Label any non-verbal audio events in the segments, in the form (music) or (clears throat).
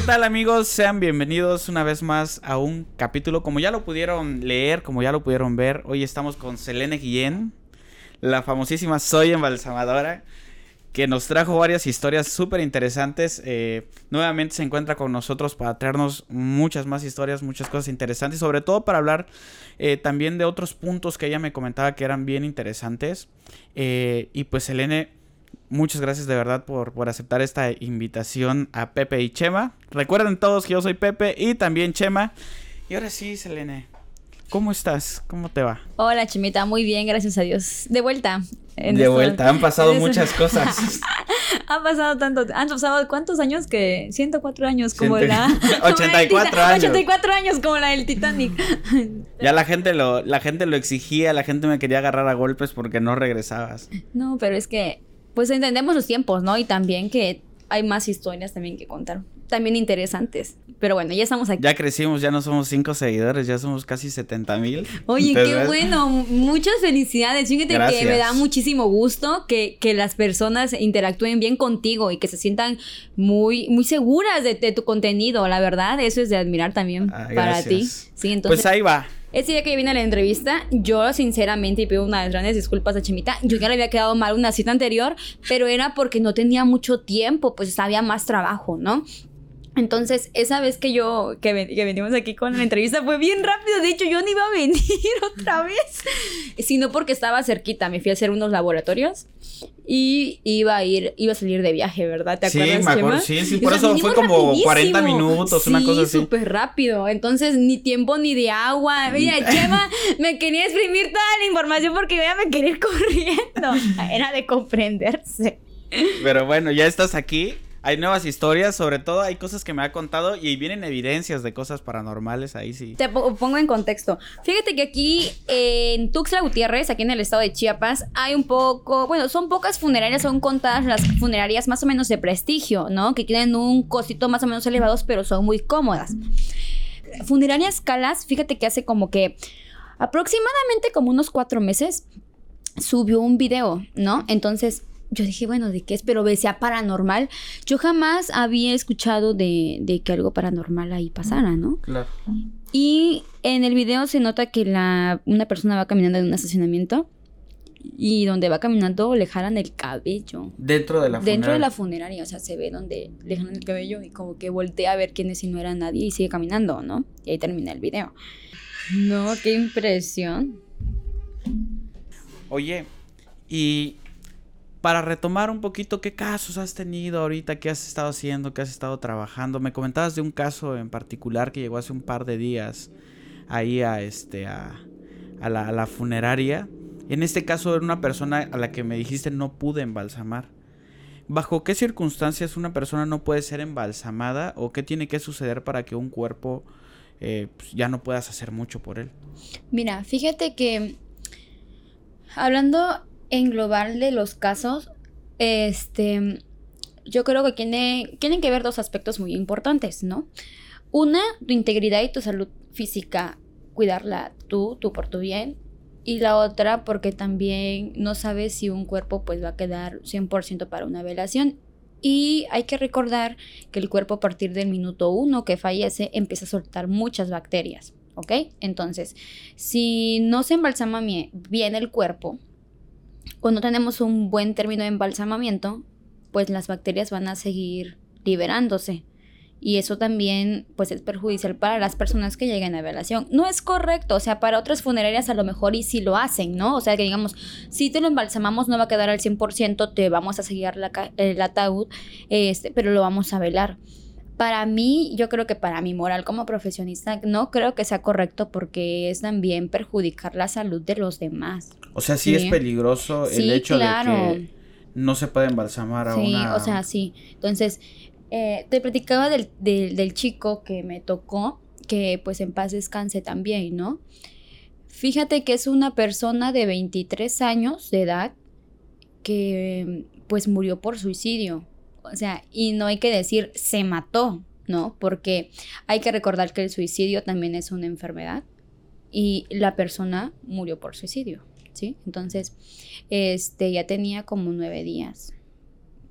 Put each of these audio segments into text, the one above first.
¿qué tal amigos? Sean bienvenidos una vez más a un capítulo. Como ya lo pudieron leer, como ya lo pudieron ver, hoy estamos con Selene Guillén, la famosísima Soy Embalsamadora, que nos trajo varias historias súper interesantes. Eh, nuevamente se encuentra con nosotros para traernos muchas más historias, muchas cosas interesantes, sobre todo para hablar eh, también de otros puntos que ella me comentaba que eran bien interesantes. Eh, y pues Selene Muchas gracias de verdad por, por, aceptar esta invitación a Pepe y Chema. Recuerden todos que yo soy Pepe y también Chema. Y ahora sí, Selene, ¿cómo estás? ¿Cómo te va? Hola, Chimita, muy bien, gracias a Dios. De vuelta. de vuelta, han pasado muchas cosas. (laughs) han pasado tanto, han pasado cuántos años que 104 años como la (laughs) 84 años. 84 años como la del Titanic. (laughs) ya la gente lo la gente lo exigía, la gente me quería agarrar a golpes porque no regresabas. No, pero es que pues entendemos los tiempos, ¿no? Y también que hay más historias también que contar, también interesantes. Pero bueno, ya estamos aquí. Ya crecimos, ya no somos cinco seguidores, ya somos casi 70 mil. Oye, qué bueno, muchas felicidades. Fíjate que me da muchísimo gusto que, que, las personas interactúen bien contigo y que se sientan muy, muy seguras de, tu contenido, la verdad, eso es de admirar también ah, para ti. Sí, entonces, pues ahí va. Ese día que vine a la entrevista, yo sinceramente, y pido unas grandes disculpas a Chimita, yo ya le había quedado mal una cita anterior, pero era porque no tenía mucho tiempo, pues había más trabajo, ¿no? Entonces, esa vez que yo, que, venimos aquí con la entrevista, fue bien rápido. De hecho, yo no iba a venir (laughs) otra vez, sino porque estaba cerquita. Me fui a hacer unos laboratorios y iba a ir, iba a salir de viaje, ¿verdad? ¿Te acuerdas? Sí, me acuerdo, sí, sí, por eso fue como 40 minutos, una cosa así. súper rápido. Entonces, ni tiempo ni de agua. Mira, Chema (laughs) me quería exprimir toda la información porque yo ya me quería ir (laughs) corriendo. Era de comprenderse. Pero bueno, ya estás aquí hay nuevas historias, sobre todo hay cosas que me ha contado y vienen evidencias de cosas paranormales ahí sí. Te pongo en contexto. Fíjate que aquí en Tuxtla Gutiérrez, aquí en el estado de Chiapas, hay un poco, bueno, son pocas funerarias, son contadas las funerarias más o menos de prestigio, ¿no? Que tienen un cosito más o menos elevados, pero son muy cómodas. Funerarias Calas, fíjate que hace como que aproximadamente como unos cuatro meses subió un video, ¿no? Entonces yo dije, bueno, ¿de qué es? Pero decía paranormal. Yo jamás había escuchado de, que algo paranormal ahí pasara, ¿no? Claro. Y en el video se nota que la, una persona va caminando en un estacionamiento y donde va caminando le jalan el cabello. Dentro de la funeraria. Dentro de la funeraria, o sea, se ve donde le jalan el cabello y como que voltea a ver quién es si no era nadie y sigue caminando, ¿no? Y ahí termina el video. No, qué impresión. Oye, y para retomar un poquito qué casos has tenido ahorita, qué has estado haciendo, qué has estado trabajando. Me comentabas de un caso en particular que llegó hace un par de días ahí a este a, la, la, funeraria. En este caso era una persona a la que me dijiste no pude embalsamar. ¿Bajo qué circunstancias una persona no puede ser embalsamada o qué tiene que suceder para que un cuerpo eh, pues, ya no puedas hacer mucho por él? Mira, fíjate que hablando en global de los casos, este, yo creo que tiene, tienen que ver dos aspectos muy importantes, ¿no? Una, tu integridad y tu salud física, cuidarla tú, tú por tu bien. Y la otra, porque también no sabes si un cuerpo pues va a quedar 100% para una velación. Y hay que recordar que el cuerpo a partir del minuto uno que fallece empieza a soltar muchas bacterias, ¿ok? Entonces, si no se embalsama bien el cuerpo, cuando tenemos un buen término de embalsamamiento, pues las bacterias van a seguir liberándose. Y eso también pues es perjudicial para las personas que lleguen a velación. No es correcto, o sea, para otras funerarias a lo mejor y si lo hacen, ¿no? O sea, que digamos, si te lo embalsamamos no va a quedar al 100%, te vamos a seguir el ataúd, este, pero lo vamos a velar para mí, yo creo que para mi moral como profesionista, no creo que sea correcto porque es también perjudicar la salud de los demás. O sea, sí, es peligroso el hecho de que no se puede embalsamar a sí, o sea, sí. Entonces, eh, te platicaba del, del, chico que me tocó, que pues en paz descanse también, ¿no? Fíjate que es una persona de 23 años de edad que pues murió por suicidio. O sea, y no hay que decir se mató, ¿no? Porque hay que recordar que el suicidio también es una enfermedad y la persona murió por suicidio, ¿sí? Entonces, este ya tenía como nueve días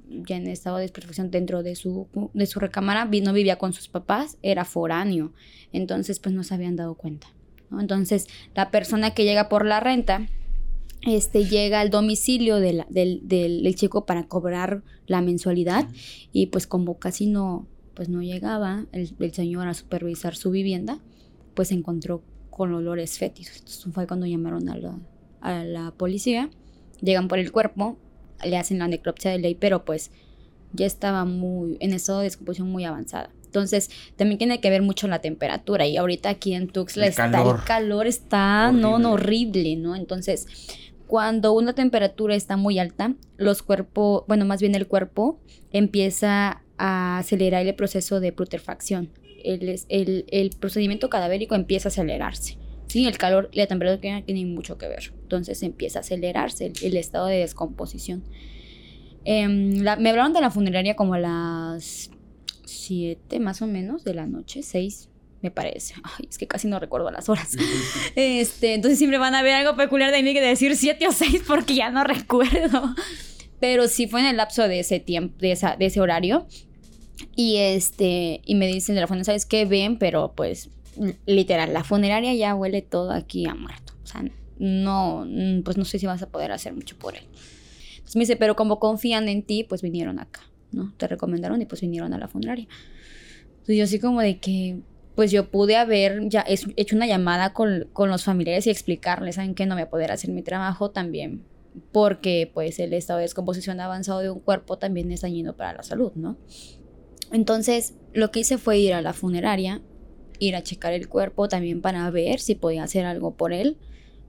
ya en estado de desprotección dentro de su, de su recámara, no vivía con sus papás, era foráneo, entonces pues no se habían dado cuenta. Entonces la persona que llega por la renta, este, llega al domicilio del, del, chico para cobrar la mensualidad y pues como casi no, pues no llegaba el, señor a supervisar su vivienda, pues se encontró con olores fétidos. Entonces fue cuando llamaron a la, a la policía, llegan por el cuerpo, le hacen la necropsia de ley, pero pues ya estaba muy en estado de descomposición muy avanzada. Entonces, también tiene que ver mucho la temperatura. Y ahorita aquí en Tuxtla está, el calor está no, horrible, ¿no? Entonces, cuando una temperatura está muy alta, los cuerpos, bueno, más bien el cuerpo empieza a acelerar el proceso de putrefacción. El, el, el procedimiento cadavérico empieza a acelerarse. Sí, el calor y la temperatura tienen mucho que ver. Entonces empieza a acelerarse el, estado de descomposición. Em, me hablaron de la funeraria como a las 7 más o menos de la noche, 6 me parece. Ay, es que casi no recuerdo las horas. (laughs) este, entonces siempre van a ver algo peculiar de mí que decir 7 o 6 porque ya no recuerdo. Pero sí fue en el lapso de ese tiempo, de, esa, de ese horario. Y este, y me dicen de la funeraria, ¿sabes qué? Ven, pero pues literal, la funeraria ya huele todo aquí a muerto. O sea, no, mm, pues no sé si vas a poder hacer mucho por él. Entonces me dice, pero como confían en ti, pues vinieron acá, ¿no? Te recomendaron y pues vinieron a la funeraria. Entonces yo así como de que, pues yo pude haber ya hecho una llamada con, con los familiares y explicarles, ¿saben que no voy a poder hacer mi trabajo también? Porque pues el estado de descomposición avanzado de un cuerpo también es dañino para la salud, ¿no? Entonces lo que hice fue ir a la funeraria ir a checar el cuerpo también para ver si podía hacer algo por él,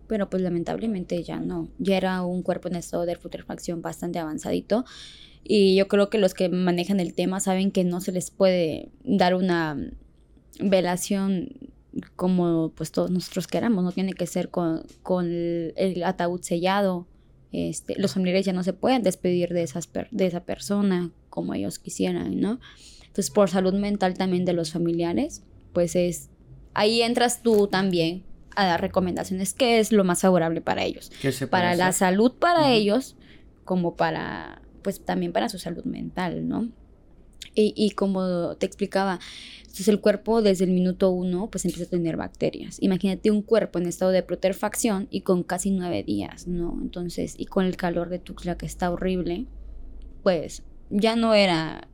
pero pues lamentablemente ya no, ya era un cuerpo en estado de putrefacción bastante avanzadito y yo creo que los que manejan el tema saben que no se les puede dar una velación como pues todos nosotros queramos, no tiene que ser con, el, ataúd sellado, este, los familiares ya no se pueden despedir de, esas de esa persona como ellos quisieran, ¿no? Entonces, por salud mental también de los familiares, pues es, ahí entras tú también a dar recomendaciones, que es lo más favorable para ellos. Para la salud para ellos, como para, pues también para su salud mental, ¿no? Y, y, como te explicaba, entonces el cuerpo desde el minuto uno pues empieza a tener bacterias. Imagínate un cuerpo en estado de putrefacción y con casi nueve días, ¿no? Entonces, y con el calor de Tuxtla que está horrible, pues ya no era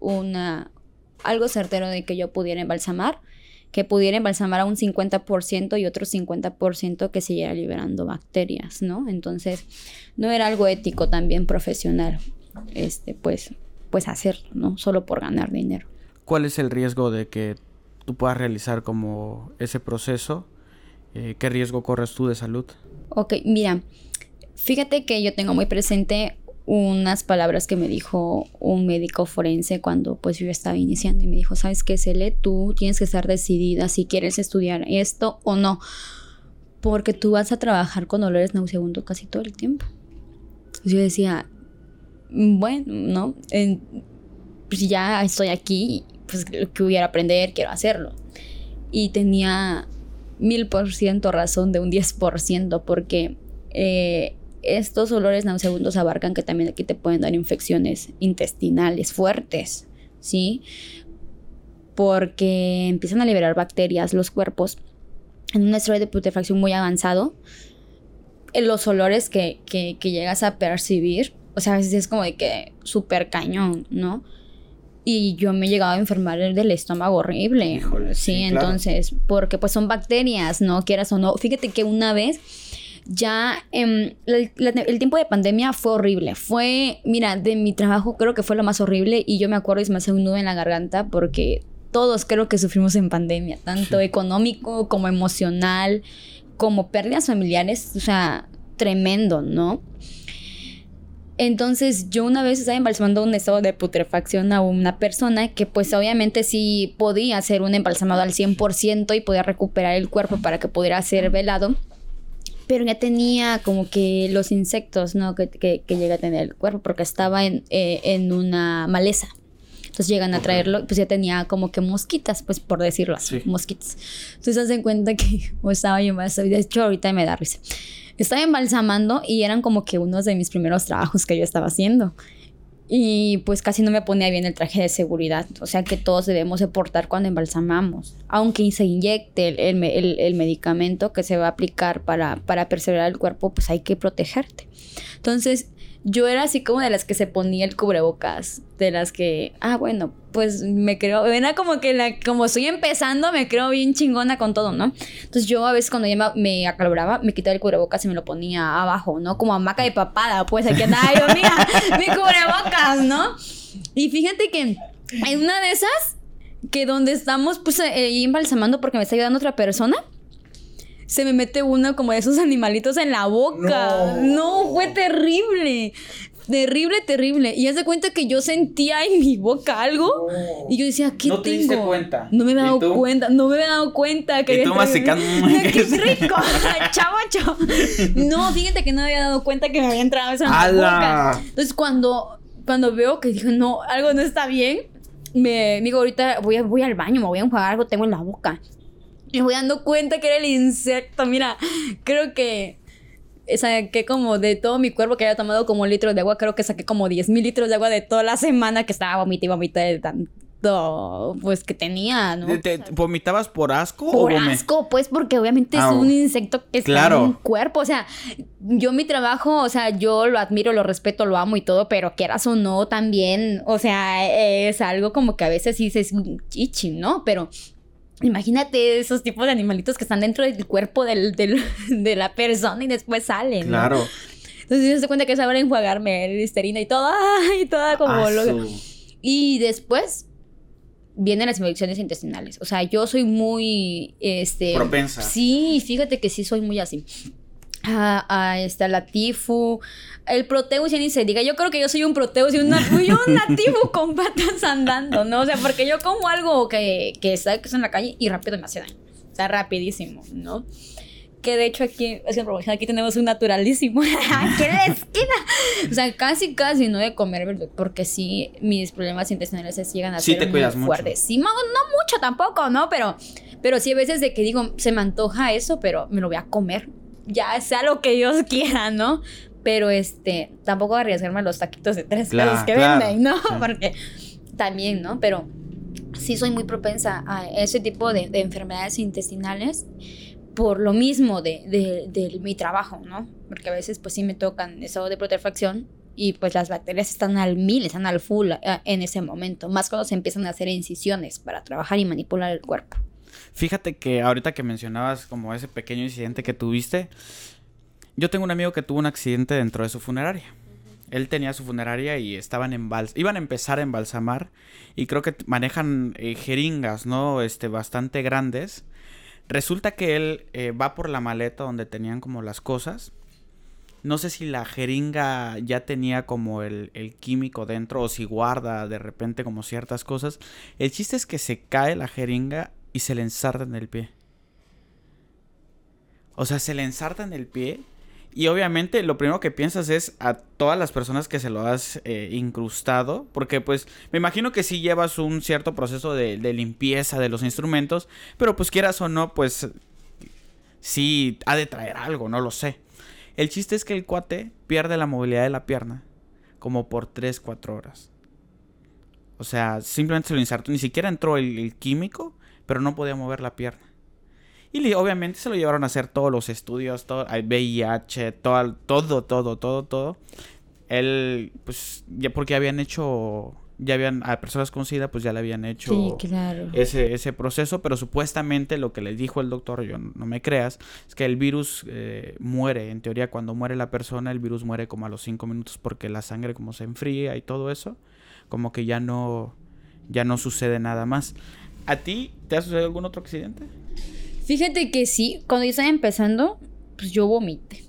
una, algo certero de que yo pudiera embalsamar, que pudiera embalsamar a un 50% y otro 50% que siguiera liberando bacterias, ¿no? Entonces, no era algo ético también profesional, este, pues, pues hacerlo, ¿no? Solo por ganar dinero. ¿Cuál es el riesgo de que tú puedas realizar como ese proceso? Eh, ¿Qué riesgo corres tú de salud? Ok, mira, fíjate que yo tengo muy presente unas palabras que me dijo un médico forense cuando pues yo estaba iniciando y me dijo, ¿sabes qué, Cele? Tú tienes que estar decidida si quieres estudiar esto o no, porque tú vas a trabajar con dolores nauseabundos casi todo el tiempo. Yo decía, bueno, ¿no? pues ya estoy aquí, pues lo que hubiera aprender, quiero hacerlo. Y tenía mil por ciento razón de un diez por ciento, porque eh, estos olores nauseabundos abarcan que también aquí te pueden dar infecciones intestinales fuertes, ¿sí? Porque empiezan a liberar bacterias los cuerpos en un estado de putrefacción muy avanzado. Los olores que, que, llegas a percibir, o sea, a veces es como de que súper cañón, ¿no? Y yo me he llegado a enfermar del estómago horrible. sí, entonces, porque pues son bacterias, ¿no? Quieras o no. Fíjate que una vez ya em, el, tiempo de pandemia fue horrible. Fue, mira, de mi trabajo creo que fue lo más horrible y yo me acuerdo y se me hace un nudo en la garganta porque todos creo que sufrimos en pandemia, tanto económico como emocional, como pérdidas familiares, o sea, tremendo, ¿no? Entonces yo una vez estaba embalsamando un estado de putrefacción a una persona que pues obviamente sí podía hacer un embalsamado al 100% y podía recuperar el cuerpo para que pudiera ser velado pero ya tenía como que los insectos, ¿no? Que, que, que llega a tener el cuerpo, porque estaba en, eh, en una maleza. Entonces llegan a traerlo, pues ya tenía como que mosquitas, pues por decirlo así, Sí. mosquitas. Entonces hacen cuenta que (laughs) o estaba yo más, de hecho ahorita me da risa. Estaba embalsamando y eran como que unos de mis primeros trabajos que yo estaba haciendo. Y pues casi no me ponía bien el traje de seguridad. O sea que todos debemos de cuando embalsamamos. Aunque se inyecte el, el el- medicamento que se va a aplicar para, para preservar el cuerpo, pues hay que protegerte. Entonces yo era así como de las que se ponía el cubrebocas. De las que, ah, bueno, pues me creo, era como que la, como estoy empezando, me creo bien chingona con todo, ¿no? Entonces yo a veces cuando ya me, me acaloraba, me quitaba el cubrebocas y me lo ponía abajo, ¿no? Como hamaca de papada, pues aquí andaba yo, mira, (laughs) mi cubrebocas, ¿no? Y fíjate que en una de esas, que donde estamos, pues eh, ahí embalsamando porque me está ayudando otra persona, se me mete uno como de esos animalitos en la boca. No, fue terrible. Terrible, terrible. Y haz de cuenta que yo sentía en mi boca algo. Y yo decía, ¿qué ¿No te tengo? diste cuenta? No me había ¿Y dado tú? cuenta, no me había dado cuenta que Y había tú masticando. (laughs) ¡Qué (laughs) rico! ¡Chavacho! No, fíjate que no me había dado cuenta que me había entrado eso en la ¡Hala! boca. Entonces, cuando, cuando veo que dije, no, algo no está bien, me digo, ahorita voy, a- voy al baño, me voy a enjuagar algo, tengo en la boca. Y me voy dando cuenta que era el insecto. Mira, creo que saqué como de todo mi cuerpo que había tomado como un litro de agua. Creo que saqué como 10 mil litros de agua de toda la semana que estaba vomita y vomita de tanto, pues, que tenía, ¿no? ¿Te, te- vomitabas por asco Por asco, pues, porque obviamente Ah, es un oh. insecto que está en un cuerpo. O sea, yo mi trabajo, o sea, yo lo admiro, lo respeto, lo amo y todo, pero quieras o no, también, o sea, es algo como que a veces dices chichi, ¿no? Pero imagínate esos tipos de animalitos que están dentro del cuerpo del, del- (laughs) de la persona y después salen. ¿no? Claro. Entonces se cuenta que saben enjuagarme el listerina y todo, ay, toda como Ah, loca. su- Y después vienen las infecciones intestinales. O sea, yo soy muy, este... Propensa. Sí, fíjate que sí soy muy así. A, a este, a la tifu. El proteus ya ni se diga. Yo creo que yo soy un proteus y una, (laughs) yo una tifu con patas andando, ¿no? O sea, porque yo como algo que, que está, en la calle y rápido me hace daño. O sea, rapidísimo, ¿no? Que de hecho aquí, es que aquí tenemos un naturalísimo. (laughs) aquí en la esquina. O sea, casi, casi no de comer verdura, porque sí, mis problemas intestinales se llegan a Sí ser te cuidas muy mucho. fuertes. Sí, no, no mucho tampoco, ¿no? Pero, pero sí, a veces de que digo, se me antoja eso, pero me lo voy a comer. Ya sea lo que Dios (laughs) quiera, ¿no? Pero este, tampoco arriesgarme a los taquitos de tres Claro, pesos que claro. venden, ¿no? Sí. (laughs) Porque también, ¿no? Pero sí soy muy propensa a ese tipo de, de enfermedades intestinales por lo mismo de, de- de mi trabajo, ¿no? Porque a veces pues sí me tocan estado de putrefacción y pues las bacterias están al mil, están al full eh, en ese momento, más cuando se empiezan a hacer incisiones para trabajar y manipular el cuerpo. Fíjate que ahorita que mencionabas como ese pequeño incidente que tuviste, yo tengo un amigo que tuvo un accidente dentro de su funeraria. Él tenía su funeraria y estaban en bals iban a empezar a embalsamar y creo que manejan eh, jeringas, ¿no? Este bastante grandes. Resulta que él eh, va por la maleta donde tenían como las cosas. No sé si la jeringa ya tenía como el, el químico dentro o si guarda de repente como ciertas cosas. El chiste es que se cae la jeringa y se le ensarta en el pie. O sea, se le ensarta en el pie. Y obviamente lo primero que piensas es a todas las personas que se lo has eh, incrustado. Porque pues me imagino que sí llevas un cierto proceso de, limpieza de los instrumentos. Pero pues quieras o no, pues sí ha de traer algo, no lo sé. El chiste es que el cuate pierde la movilidad de la pierna como por 3, 4 horas. O sea, simplemente se lo insertó. Ni siquiera entró el químico, pero no podía mover la pierna. Y obviamente se lo llevaron a hacer todos los estudios, todo, VIH, todo, todo, todo, todo, todo. Él, pues, ya porque habían hecho, ya habían, a personas con SIDA, pues ya le habían hecho claro. ese, ese proceso, pero supuestamente lo que le dijo el doctor, yo no, no me creas, es que el virus eh, muere, en teoría cuando muere la persona, el virus muere como a los 5 minutos porque la sangre como se enfría y todo eso, como que ya no, ya no sucede nada más. ¿A ti te ha sucedido algún otro accidente? Fíjate que sí, cuando yo estaba empezando, pues yo vomité. (laughs)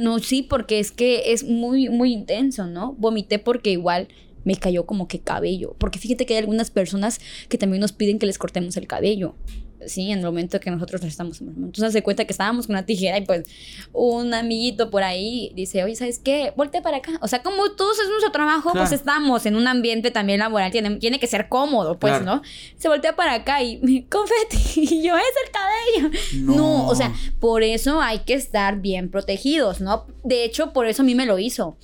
No, sí, porque es que es muy, muy intenso, ¿no? Vomité porque igual me cayó como que cabello. Porque fíjate que hay algunas personas que también nos piden que les cortemos el cabello. Sí, en el momento que nosotros estamos. Entonces se cuenta que estábamos con una tijera y pues un amiguito por ahí dice, oye, ¿sabes qué? Volte para acá. O sea, como todos es nuestro trabajo, pues estamos en un ambiente también laboral, tiene, tiene que ser cómodo, pues, ¿no? Se voltea para acá y confeti. (laughs) Y yo, es el cabello. no, o sea, por eso hay que estar bien protegidos, ¿no? De hecho, por eso a mí me lo hizo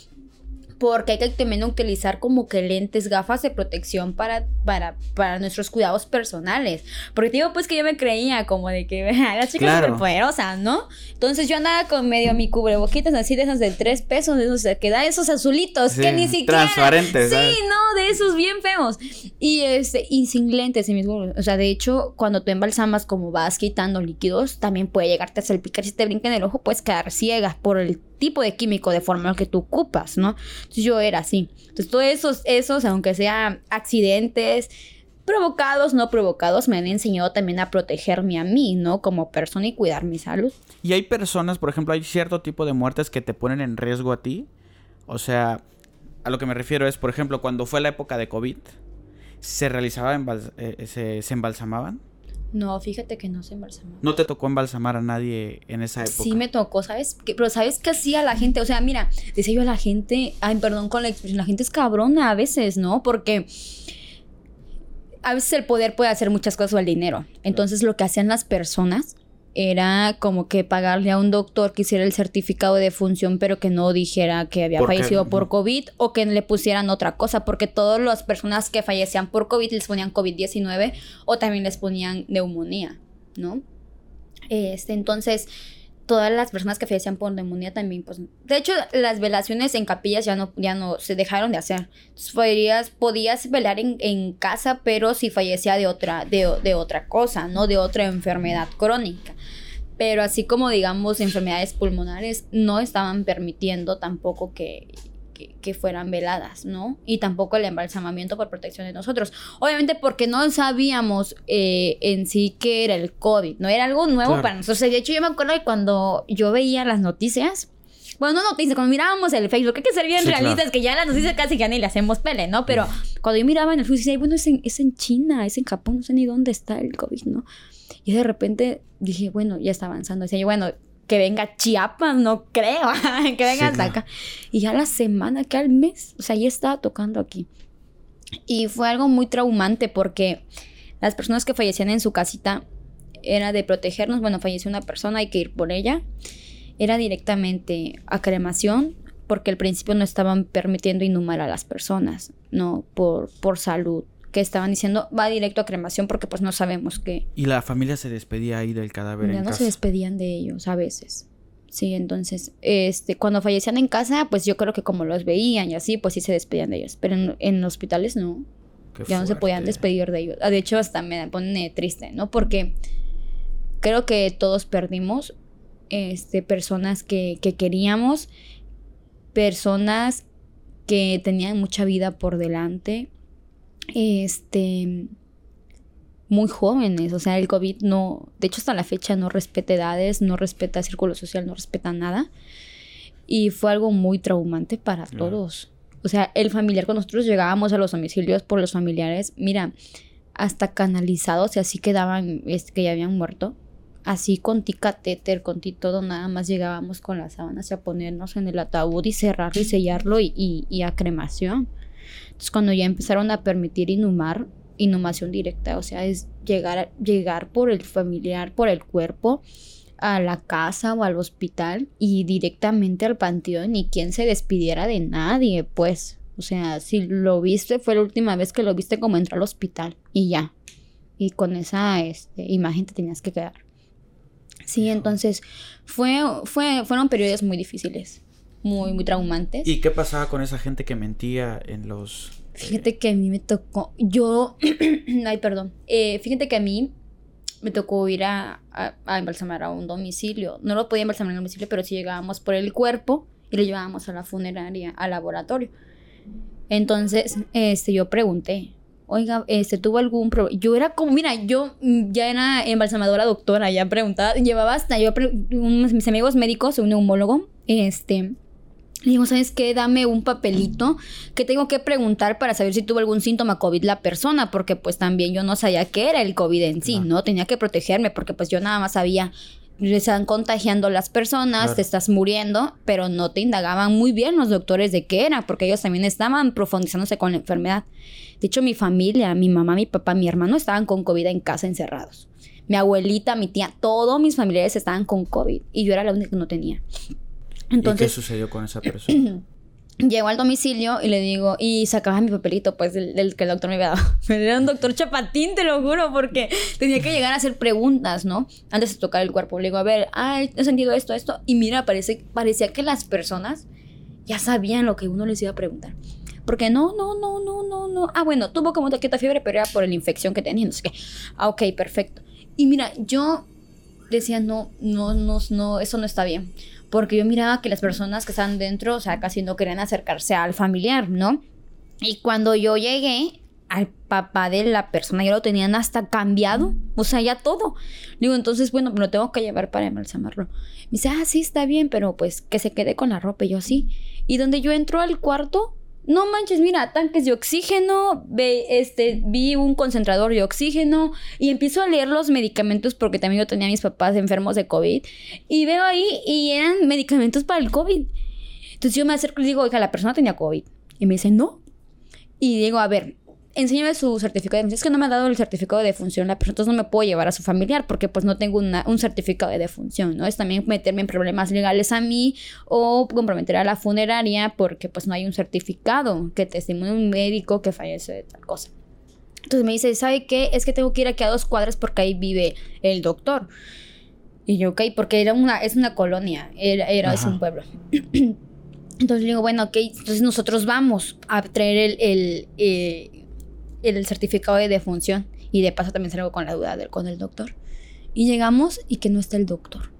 porque hay que también utilizar como que lentes, gafas de protección para, para, para nuestros cuidados personales. Porque digo, pues que yo me creía como de que (laughs) la chica claro. súper poderosa, ¿no? Entonces yo andaba con medio mi cubreboquitas así de esas de tres pesos, de esos que da esos azulitos, que ni siquiera. Transparentes. Sí, no, de esos bien feos. Y este, y sin lentes, y mis O sea, de hecho, cuando tú embalsamas como vas quitando líquidos, también puede llegarte a salpicar. Si te brinca en el ojo, puedes quedar ciega por el tipo de químico de forma que tú ocupas, ¿no? Entonces yo era así. Entonces todos esos, esos, aunque sean accidentes provocados, no provocados, me han enseñado también a protegerme a mí, ¿no? Como persona y cuidar mi salud. Y hay personas, por ejemplo, hay cierto tipo de muertes que te ponen en riesgo a ti. O sea, a lo que me refiero es, por ejemplo, cuando fue la época de COVID, se realizaba, eh, se embalsamaban. No, fíjate que no se embalsamó. ¿No te tocó embalsamar a nadie en esa época? Sí me tocó, ¿sabes? Pero ¿sabes qué hacía la gente? O sea, mira, decía yo a la gente, ay, perdón con la expresión, la gente es cabrona a veces, ¿no? Porque a veces el poder puede hacer muchas cosas o el dinero. Entonces lo que hacían las personas era como que pagarle a un doctor que hiciera el certificado de función, pero que no dijera que había fallecido por COVID o que le pusieran otra cosa, porque todas las personas que fallecían por COVID les ponían COVID-19 o también les ponían neumonía, ¿no? Este, entonces, todas las personas que fallecían por neumonía también, pues, de hecho, las velaciones en capillas ya no, ya no se dejaron de hacer. Entonces, podías, podías velar en, casa, pero si fallecía de otra, de, de otra cosa, ¿no? De otra enfermedad crónica pero así como digamos enfermedades pulmonares no estaban permitiendo tampoco que, que, fueran veladas, ¿no? Y tampoco el embalsamamiento por protección de nosotros. Obviamente porque no sabíamos eh, en sí qué era el COVID, no era algo nuevo para nosotros. De hecho, yo me acuerdo que cuando yo veía las noticias, bueno, no noticias, cuando mirábamos el Facebook, hay que ser bien realistas, que ya las noticias casi ya ni le hacemos pele, ¿no? Pero cuando yo miraba en el Facebook, decía, bueno, es en, es en China, es en Japón, no sé ni dónde está el COVID, ¿no? Y de repente dije, bueno, ya está avanzando. Decía yo, bueno, que venga Chiapas, no creo, (laughs) que venga hasta acá. Y ya la semana, que al mes, o sea, ya estaba tocando aquí. Y fue algo muy traumante porque las personas que fallecían en su casita era de protegernos. Bueno, falleció una persona, hay que ir por ella. Era directamente a cremación porque al principio no estaban permitiendo inhumar a las personas, ¿no? Por, por salud que estaban diciendo va directo a cremación porque pues no sabemos qué. Y la familia se despedía ahí del cadáver. Ya no se despedían de ellos a veces. Sí, entonces, este, cuando fallecían en casa, pues yo creo que como los veían y así, pues sí se despedían de ellos. Pero en, en hospitales no. ya no se podían despedir de ellos. Ah, de hecho, hasta me pone triste, ¿no? Porque creo que todos perdimos este, personas que, que queríamos, personas que tenían mucha vida por delante este, muy jóvenes. O sea, el COVID no, de hecho hasta la fecha no respeta edades, no respeta círculo social, no respeta nada. Y fue algo muy traumante para todos. O sea, el familiar, cuando nosotros llegábamos a los domicilios por los familiares, mira, hasta canalizados y así quedaban, es que ya habían muerto. Así con ti catéter, con ti todo, nada más llegábamos con las sábanas a ponernos en el ataúd y cerrarlo y sellarlo y, y a cremación. Entonces, cuando ya empezaron a permitir inhumar, inhumación directa, o sea, es llegar, llegar por el familiar, por el cuerpo, a la casa o al hospital y directamente al panteón y quien se despidiera de nadie, pues. O sea, si lo viste, fue la última vez que lo viste como entró al hospital y ya. Y con esa este, imagen te tenías que quedar. Sí, entonces fue, fue, fueron periodos muy difíciles muy, muy traumantes. ¿Y qué pasaba con esa gente que mentía en los... Fíjate que a mí me tocó, yo, (clears throat) ay, perdón, eh, fíjate que a mí me tocó ir a, a, embalsamar a un domicilio. No lo podía embalsamar en el domicilio, pero sí llegábamos por el cuerpo y lo llevábamos a la funeraria, al laboratorio. Entonces, este, yo pregunté, oiga, este, ¿tuvo algún problema? Yo era como, mira, yo ya era embalsamadora doctora, ya preguntaba, llevaba hasta yo, mis amigos médicos, un neumólogo, este, Le digo, ¿sabes qué? Dame un papelito que tengo que preguntar para saber si tuvo algún síntoma COVID la persona, porque pues también yo no sabía qué era el COVID en sí, ¿no? Tenía que protegerme porque pues yo nada más sabía, le están contagiando las personas, te estás muriendo, pero no te indagaban muy bien los doctores de qué era, porque ellos también estaban profundizándose con la enfermedad. De hecho, mi familia, mi mamá, mi papá, mi hermano estaban con COVID en casa encerrados. Mi abuelita, mi tía, todos mis familiares estaban con COVID y yo era la única que no tenía. Entonces, ¿Y qué sucedió con esa persona? (clears throat) Llego al domicilio y le digo, y sacaba mi papelito, pues, del, que el doctor me había dado. (laughs) Era un doctor chapatín, te lo juro, porque tenía que llegar a hacer preguntas, ¿no? Antes de tocar el cuerpo. Le digo, a ver, ah, he sentido esto, esto. Y mira, parece, parecía que las personas ya sabían lo que uno les iba a preguntar. Porque no, no, no, no, no, no. Ah, bueno, tuvo como taqueta fiebre, pero era por la infección que tenía, no sé qué. Ah, ok, perfecto. Y mira, yo decía, no, no, no, no, eso no está bien porque yo miraba que las personas que estaban dentro, o sea, casi no querían acercarse al familiar, ¿no? Y cuando yo llegué, al papá de la persona ya lo tenían hasta cambiado, o sea, ya todo. Digo, entonces, bueno, lo tengo que llevar para embalsamarlo. Me dice, ah, sí, está bien, pero pues que se quede con la ropa. Y yo, sí. Y donde yo entro al cuarto, no manches, mira, tanques de oxígeno, ve, este, vi un concentrador de oxígeno y empiezo a leer los medicamentos porque también yo tenía mis papás enfermos de COVID y veo ahí y eran medicamentos para el COVID. Entonces yo me acerco y digo, oiga, la persona tenía COVID. Y me dice, no. Y digo, a ver, enséñame su certificado de defunción. Es que no me ha dado el certificado de defunción la persona, entonces no me puedo llevar a su familiar porque pues no tengo un certificado de defunción, ¿no? Es también meterme en problemas legales a mí o comprometer a la funeraria porque pues no hay un certificado que testimonie un médico que fallece de tal cosa. Entonces me dice, ¿sabe qué? Es que tengo que ir aquí a dos cuadras porque ahí vive el doctor. Y yo, ok, porque era una, es una colonia, era, era es un pueblo. (clears throat) Entonces le digo, bueno, ok, entonces nosotros vamos a traer el, el, eh, el certificado de defunción y de paso también salgo con la duda del, con el doctor. Y llegamos y que no está el doctor.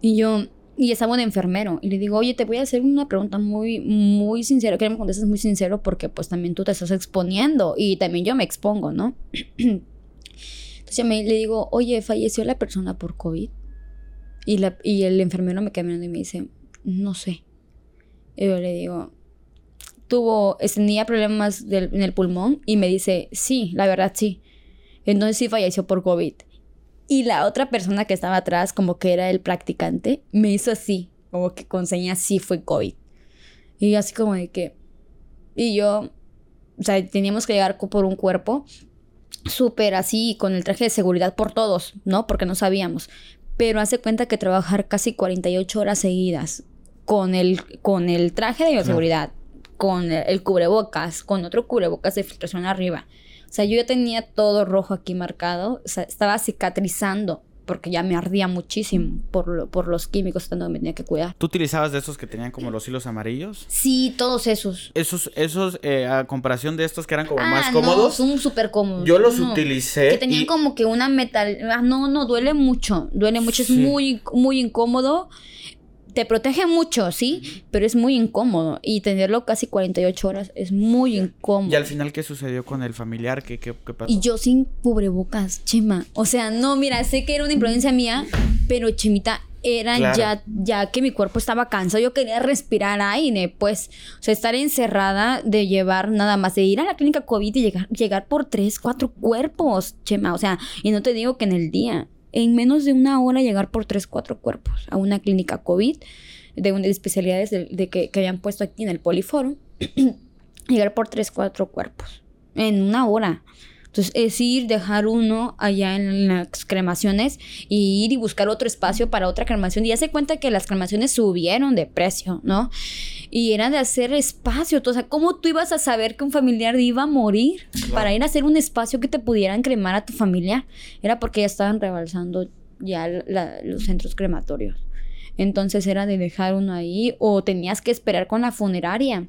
Y yo, y estaba un enfermero y le digo, oye, te voy a hacer una pregunta muy, muy sincera, que me contestes muy sincero porque pues también tú te estás exponiendo y también yo me expongo, ¿no? (clears throat) Entonces me, le digo, oye, falleció la persona por COVID. Y, la, y el enfermero me queda mirando y me dice, no sé. Y yo le digo, tuvo, tenía problemas en el pulmón y me dice, sí, la verdad sí. Entonces sí falleció por COVID. Y la otra persona que estaba atrás, como que era el practicante, me hizo así, como que con señas sí fue COVID. Y así como de que... Y yo, o sea, teníamos que llegar por un cuerpo súper así, con el traje de seguridad por todos, ¿no? Porque no sabíamos. Pero hace cuenta que trabajar casi 48 horas seguidas con el, con el traje de seguridad con el cubrebocas, con otro cubrebocas de filtración arriba. O sea, yo ya tenía todo rojo aquí marcado, o sea, estaba cicatrizando porque ya me ardía muchísimo por, por los químicos tanto me tenía que cuidar. ¿Tú utilizabas de esos que tenían como los hilos amarillos? Sí, todos esos. Esos, esos eh, a comparación de estos que eran como ah, más cómodos. No, son súper cómodos. Yo los utilicé. Que tenían como que una metal. Ah, no, no, duele mucho. Duele mucho. Es muy, muy incómodo te protege mucho, sí, pero es muy incómodo. Y tenerlo casi 48 horas es muy incómodo. ¿Y al final qué sucedió con el familiar? ¿Qué, qué, pasó? Y yo sin cubrebocas, Chema. O sea, no, mira, sé que era una imprudencia mía, pero Chemita, era ya, ya que mi cuerpo estaba cansado, yo quería respirar aire, pues, o sea, estar encerrada de llevar nada más, de ir a la clínica COVID y llegar, llegar por tres, cuatro cuerpos, Chema, o sea, y no te digo que en el día, en menos de una hora llegar por tres, cuatro cuerpos a una clínica COVID de una de especialidades de, que, que, habían puesto aquí en el Poliforo. (clears throat) llegar por tres, cuatro cuerpos en una hora. Entonces es ir, dejar uno allá en las cremaciones y ir y buscar otro espacio para otra cremación. Y ya se cuenta que las cremaciones subieron de precio, ¿no? Y era de hacer espacio. O sea, ¿cómo tú ibas a saber que un familiar iba a morir para ir a hacer un espacio que te pudieran cremar a tu familia? Era porque ya estaban rebalsando ya los centros crematorios. Entonces era de dejar uno ahí o tenías que esperar con la funeraria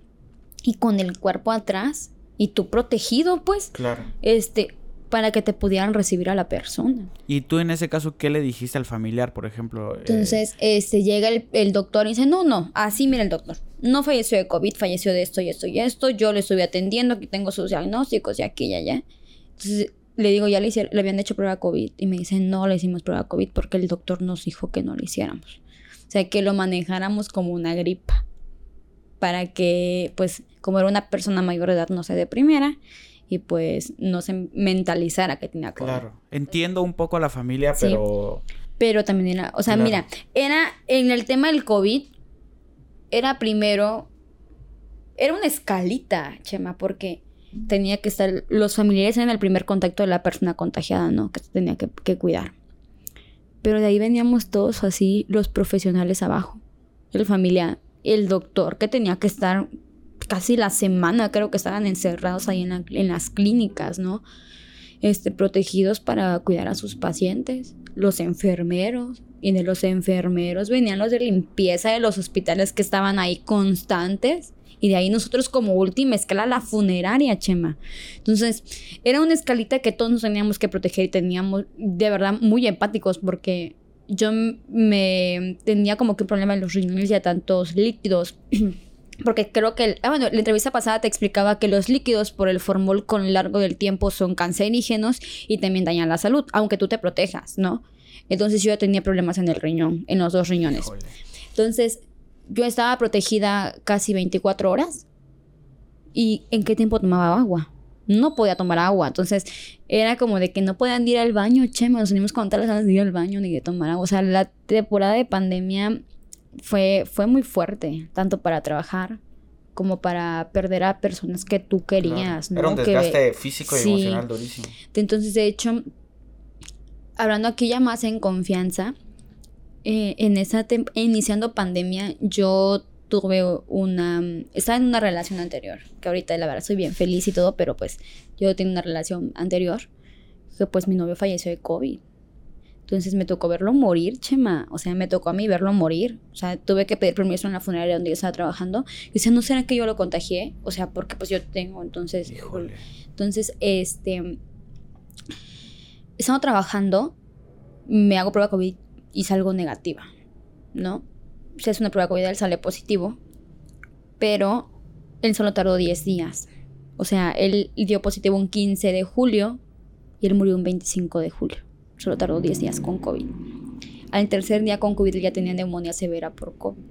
y con el cuerpo atrás y tú protegido, pues. Claro. Este, para que te pudieran recibir a la persona. ¿Y tú en ese caso qué le dijiste al familiar, por ejemplo? Eh, Entonces, este, llega el, doctor y dice, no, no, así mira el doctor. No falleció de COVID, falleció de esto y esto y esto. Yo le estuve atendiendo, aquí tengo sus diagnósticos y aquí y allá. Entonces, le digo, ya le, hicieron, le habían hecho prueba COVID. Y me dice, no le hicimos prueba COVID porque el doctor nos dijo que no lo hiciéramos. O sea, que lo manejáramos como una gripa. Para que, pues, como era una persona mayor de edad, no se deprimiera y pues no se mentalizara que tenía COVID. Claro, entiendo un poco a la familia, pero... Pero también era, o sea, mira, era en el tema del COVID, era primero, era una escalita, Chema, porque tenía que estar, los familiares en el primer contacto de la persona contagiada, ¿no? Que tenía que, que cuidar. Pero de ahí veníamos todos así, los profesionales abajo, el familia, el doctor que tenía que estar casi la semana, creo que estaban encerrados ahí en, las clínicas, ¿no? Este, protegidos para cuidar a sus pacientes, los enfermeros, y de los enfermeros venían los de limpieza de los hospitales que estaban ahí constantes. Y de ahí nosotros como última escala la funeraria, Chema. Entonces, era una escalita que todos nos teníamos que proteger y teníamos de verdad muy empáticos porque yo me tenía como que un problema en los riñones y tantos líquidos. (clears throat) Porque creo que, ah, bueno, la entrevista pasada te explicaba que los líquidos por el formol con largo del tiempo son cancerígenos y también dañan la salud, aunque tú te protejas, ¿no? Entonces yo ya tenía problemas en el riñón, en los dos riñones. Entonces yo estaba protegida casi 24 horas. ¿Y en qué tiempo tomaba agua? No podía tomar agua. Entonces era como de que no podían ir al baño, che, nos unimos con tal ganas de ir al baño ni de tomar agua. O sea, la temporada de pandemia fue, fue muy fuerte, tanto para trabajar como para perder a personas que tú querías. ¿no? Era un desgaste físico y emocional durísimo. Entonces, de hecho, hablando aquí ya más en confianza, eh, en esa iniciando pandemia, yo tuve una, estaba en una relación anterior, que ahorita la verdad soy bien feliz y todo, pero pues yo tenía una relación anterior, que pues mi novio falleció de COVID. Entonces me tocó verlo morir, Chema. O sea, me tocó a mí verlo morir. O sea, tuve que pedir permiso en la funeraria donde yo estaba trabajando. Y dice, ¿no será que yo lo contagié? O sea, porque pues yo tengo, entonces... Híjole. Entonces, este... Estando trabajando, me hago prueba COVID y salgo negativa, ¿no? Sea, es una prueba COVID, él sale positivo. Pero él solo tardó 10 días. O sea, él dio positivo un 15 de julio y él murió un 25 de julio. Solo tardó 10 días con COVID. Al tercer día con COVID ya tenía neumonía severa por COVID,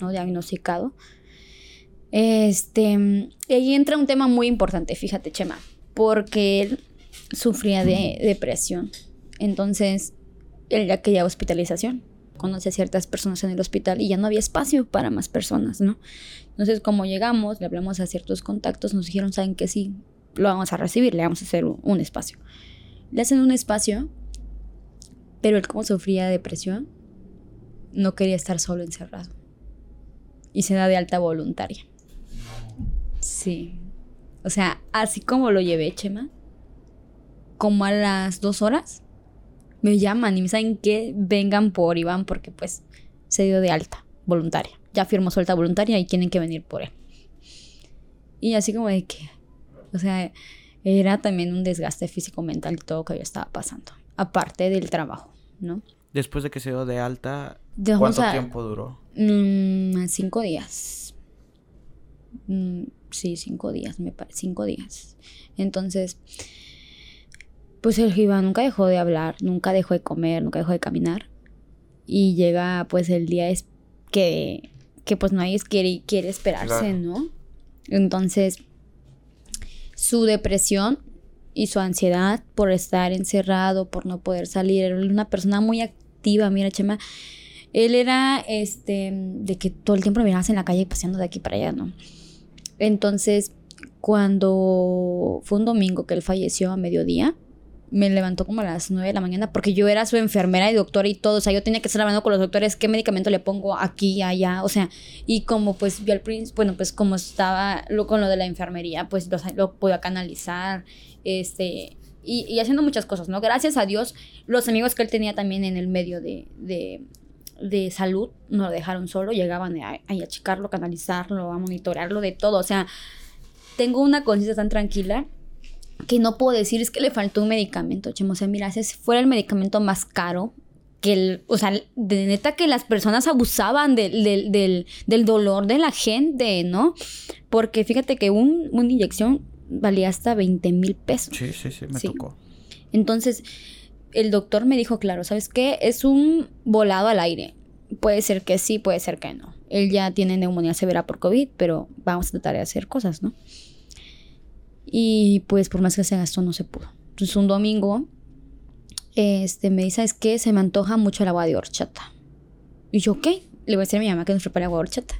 ¿no? Diagnosticado. Este, y ahí entra un tema muy importante, fíjate, Chema, porque él sufría de depresión. Entonces, él ya quería hospitalización. Conoce a ciertas personas en el hospital y ya no había espacio para más personas, ¿no? Entonces, como llegamos, le hablamos a ciertos contactos, nos dijeron, saben que sí, lo vamos a recibir, le vamos a hacer un espacio. Le hacen un espacio pero él como sufría depresión, no quería estar solo encerrado. Y se da de alta voluntaria. Sí. O sea, así como lo llevé, Chema, como a las dos horas, me llaman y me saben que vengan por Iván porque pues se dio de alta voluntaria. Ya firmó suelta voluntaria y tienen que venir por él. Y así como de que, o sea, era también un desgaste físico, mental y todo que yo estaba pasando, aparte del trabajo. ¿no? Después de que se dio de alta, ¿cuánto tiempo duró? Mm, cinco días. Mm, sí, cinco días, me parece, cinco días. Entonces, pues el Jiva nunca dejó de hablar, nunca dejó de comer, nunca dejó de caminar. Y llega pues el día es que, que pues nadie quiere, quiere esperarse, ¿no? Entonces, su depresión y su ansiedad por estar encerrado, por no poder salir. Era una persona muy activa, mira, Chema. Él era este de que todo el tiempo lo mirabas en la calle paseando de aquí para allá, ¿no? Entonces, cuando fue un domingo que él falleció a mediodía, me levantó como a las 9 de la mañana porque yo era su enfermera y doctora y todo. O sea, yo tenía que estar hablando con los doctores qué medicamento le pongo aquí y allá. O sea, y como pues yo al principio, bueno, pues como estaba lo, con lo de la enfermería, pues lo, lo podía canalizar este, y, haciendo muchas cosas, ¿no? Gracias a Dios, los amigos que él tenía también en el medio de, de, salud no lo dejaron solo, llegaban a, a checarlo, canalizarlo, a monitorearlo de todo. O sea, tengo una conciencia tan tranquila que no puedo decir es que le faltó un medicamento, chemo. O sea, mira, si fuera el medicamento más caro, que el, o sea, de neta que las personas abusaban del, del, dolor de la gente, ¿no? Porque fíjate que un, una inyección valía hasta 20 mil pesos. Sí, sí, sí, me tocó. Entonces, el doctor me dijo, claro, ¿sabes qué? Es un volado al aire. Puede ser que sí, puede ser que no. él ya tiene neumonía severa por COVID, pero vamos a tratar de hacer cosas, ¿no? Y pues por más que se gastó, no se pudo. Entonces un domingo, este, me dice, es que se me antoja mucho el agua de horchata. Y yo, ¿qué? Le voy a decir a mi mamá que nos prepare agua de horchata.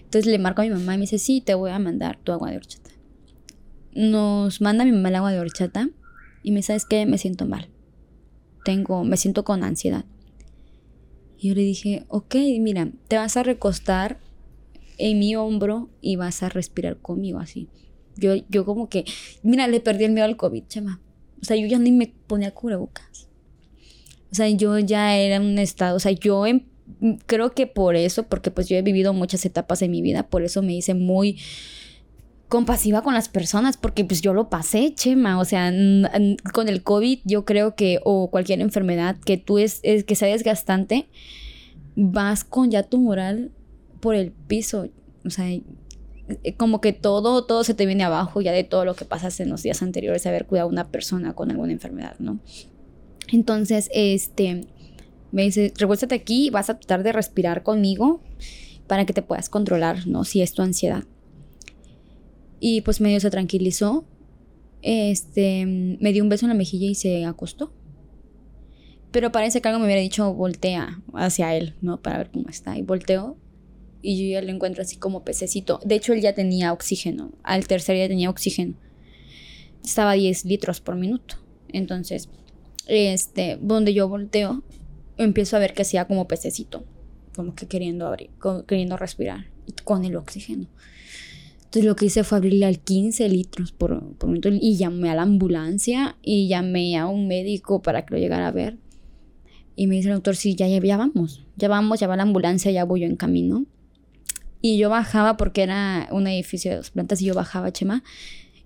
Entonces le marco a mi mamá y me dice, sí, te voy a mandar tu agua de horchata. Nos manda mi mamá el agua de horchata y me dice, ¿sabes qué? Me siento mal. Tengo, me siento con ansiedad. Y yo le dije, ok, mira, te vas a recostar en mi hombro y vas a respirar conmigo así. Yo, yo como que, mira, le perdí el miedo al COVID, chema. O sea, yo ya ni me ponía cubrebocas. O sea, yo ya era un estado, o sea, yo em, creo que por eso, porque pues yo he vivido muchas etapas en mi vida, por eso me hice muy compasiva con las personas, porque pues yo lo pasé, Chema, o sea, con el COVID yo creo que, o cualquier enfermedad que tú es, es que sea desgastante, vas con ya tu moral por el piso, o sea, como que todo, todo se te viene abajo ya de todo lo que pasas en los días anteriores de haber cuidado a una persona con alguna enfermedad, ¿no? Entonces, este, me dice, revuélvete aquí, vas a tratar de respirar conmigo para que te puedas controlar, ¿no? Si es tu ansiedad. Y pues medio se tranquilizó. Este, me dio un beso en la mejilla y se acostó. Pero parece que algo me hubiera dicho, voltea hacia él, ¿no? Para ver cómo está. Y volteó y yo ya lo encuentro así como pececito. De hecho, él ya tenía oxígeno. Al tercer día tenía oxígeno. Estaba a 10 litros por minuto. Entonces, este, donde yo volteo, empiezo a ver que hacía como pececito. Como que queriendo abrir, queriendo respirar con el oxígeno. Entonces lo que hice fue abrirle al 15 litros por, por minuto y llamé a la ambulancia y llamé a un médico para que lo llegara a ver. Y me dice el doctor, sí, ya, ya, vamos, ya vamos, ya va la ambulancia, ya voy yo en camino. Y yo bajaba porque era un edificio de dos plantas y yo bajaba, Chema,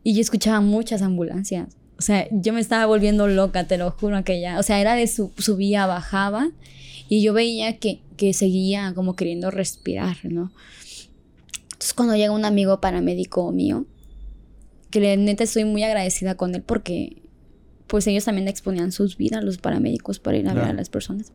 y yo escuchaba muchas ambulancias. O sea, yo me estaba volviendo loca, te lo juro que ya. O sea, era de su, subía, bajaba y yo veía que, que seguía como queriendo respirar, ¿no? Entonces cuando llega un amigo paramédico mío, que neta estoy muy agradecida con él porque pues ellos también exponían sus vidas, los paramédicos, para ir a ver a las personas.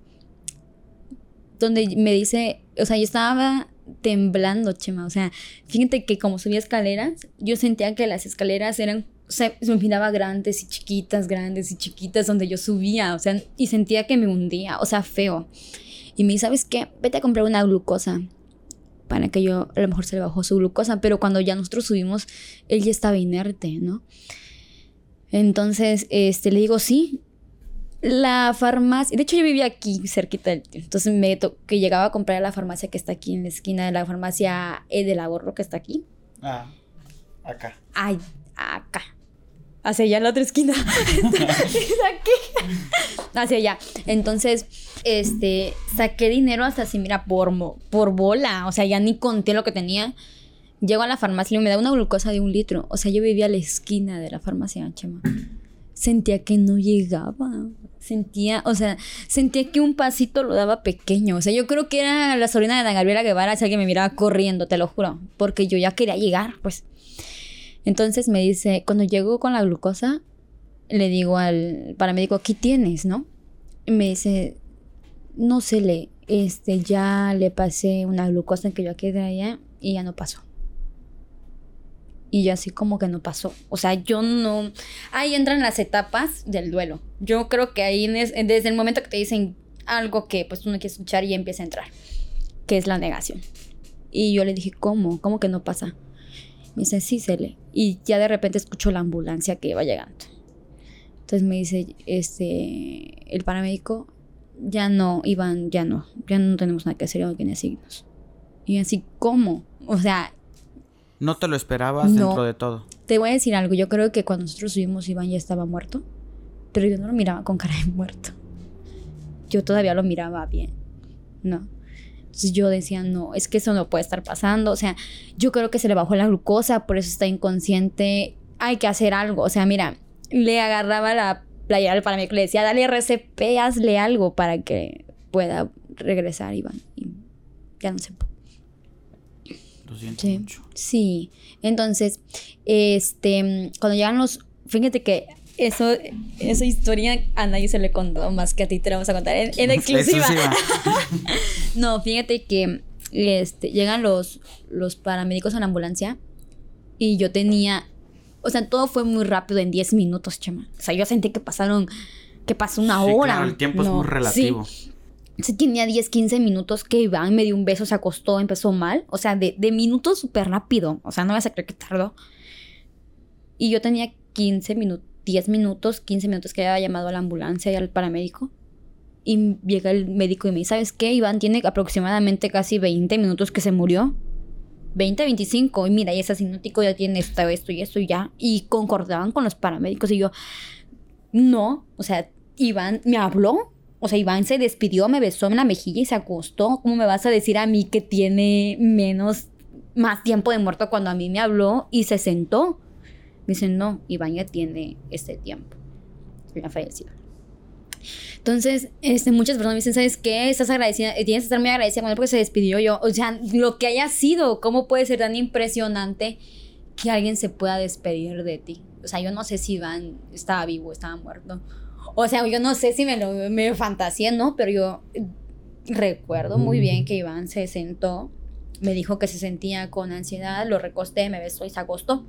Donde me dice, o sea, yo estaba temblando, Chema. O sea, fíjate que como subía escaleras, yo sentía que las escaleras eran, o sea, se me miraba grandes y chiquitas, grandes y chiquitas, donde yo subía, o sea, y sentía que me hundía, o sea, feo. Y me dice, ¿sabes qué? Vete a comprar una glucosa para que yo a lo mejor se le bajó su glucosa, pero cuando ya nosotros subimos, él ya estaba inerte, ¿no? Entonces, este, le digo, sí, la farmacia, de hecho yo vivía aquí cerquita, entonces me que llegaba a comprar a la farmacia que está aquí en la esquina de la farmacia E del ahorro que está aquí. Ah, acá. Ay, acá. Hacia allá en la otra esquina. (laughs) aquí. Hacia allá. Entonces, este, saqué dinero hasta así, mira, por, por bola. O sea, ya ni conté lo que tenía. Llego a la farmacia y me da una glucosa de un litro. O sea, yo vivía a la esquina de la farmacia, chema. Sentía que no llegaba. Sentía, o sea, sentía que un pasito lo daba pequeño. O sea, yo creo que era la sobrina de Ana Gabriela Guevara, si alguien me miraba corriendo, te lo juro. Porque yo ya quería llegar, pues. Entonces me dice, cuando llego con la glucosa, le digo al paramédico, aquí tienes, ¿no? Y me dice, no se le, este, ya le pasé una glucosa que yo aquí allá y ya no pasó. Y yo así como que no pasó. O sea, yo no... Ahí entran las etapas del duelo. Yo creo que ahí desde el momento que te dicen algo que pues tú no quieres escuchar y empieza a entrar, que es la negación. Y yo le dije, ¿cómo? ¿Cómo que no pasa? Me dice, sí, se le. Y ya de repente escucho la ambulancia que iba llegando. Entonces me dice, este, el paramédico, ya no, Iván, ya no, ya no tenemos nada que hacer, ya no tiene signos. Y así, ¿cómo? O sea... No te lo esperabas dentro de todo. Te voy a decir algo, yo creo que cuando nosotros subimos Iván ya estaba muerto, pero yo no lo miraba con cara de muerto. Yo todavía lo miraba bien, ¿no? Entonces yo decía, no, es que eso no puede estar pasando, o sea, yo creo que se le bajó la glucosa, por eso está inconsciente, hay que hacer algo, o sea, mira, le agarraba la playera para mí, le decía, dale RCP, hazle algo para que pueda regresar, Iván. Y ya no sé. Lo siento sí. mucho. Sí. Entonces, este, cuando llegan los, fíjate que eso, esa historia a nadie se le contó más que a ti te la vamos a contar en, (laughs) exclusiva. (laughs) no, fíjate que este, llegan los, los paramédicos a la ambulancia y yo tenía, o sea, todo fue muy rápido en 10 minutos, chema. O sea, yo sentí que pasaron, que pasó una Sí, hora. claro, el tiempo es muy relativo. Sí, Sí, tenía 10, 15 minutos que Iván me dio un beso, se acostó, empezó mal. O sea, de, de minutos súper rápido. O sea, no vas a creer que tardó. Y yo tenía 15 minutos, 10 minutos, 15 minutos que había llamado a la ambulancia y al paramédico. Y llega el médico y me dice, ¿sabes qué? Iván tiene aproximadamente casi 20 minutos que se murió. 20, 25. Y mira, y ese asinótico ya tiene esto, esto y esto y ya. Y concordaban con los paramédicos. Y yo, no. O sea, Iván me habló. O sea, Iván se despidió, me besó en la mejilla y se acostó. ¿Cómo me vas a decir a mí que tiene menos, más tiempo de muerto cuando a mí me habló y se sentó? Me dicen, no, Iván ya tiene este tiempo. Ya falleció. Entonces, este, muchas personas me dicen, ¿sabes qué? Estás agradecida, tienes que estar muy agradecida con él porque se despidió yo. O sea, lo que haya sido, ¿cómo puede ser tan impresionante que alguien se pueda despedir de ti? O sea, yo no sé si Iván estaba vivo, estaba muerto. O sea, yo no sé si me lo me fantaseé, ¿no? Pero yo recuerdo muy bien que Iván se sentó, me dijo que se sentía con ansiedad, lo recosté, me besó y se acostó.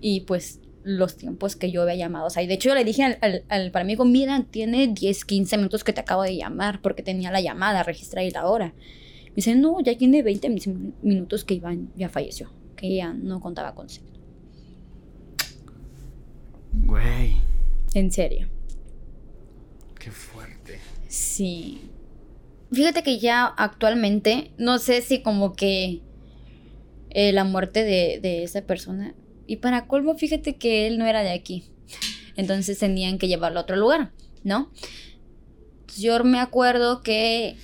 Y pues los tiempos que yo había llamado. O sea, y de hecho yo le dije al, al, al paramédico, mira, tiene 10, 15 minutos que te acabo de llamar porque tenía la llamada registrada y la hora. Me dice, no, ya tiene 20 min- minutos que Iván ya falleció, que ya no contaba con. Güey, En serio. Sí. Fíjate que ya actualmente, no sé si como que eh, la muerte de, de esa persona. Y para colmo, fíjate que él no era de aquí. Entonces tenían que llevarlo a otro lugar, ¿no? Yo me acuerdo que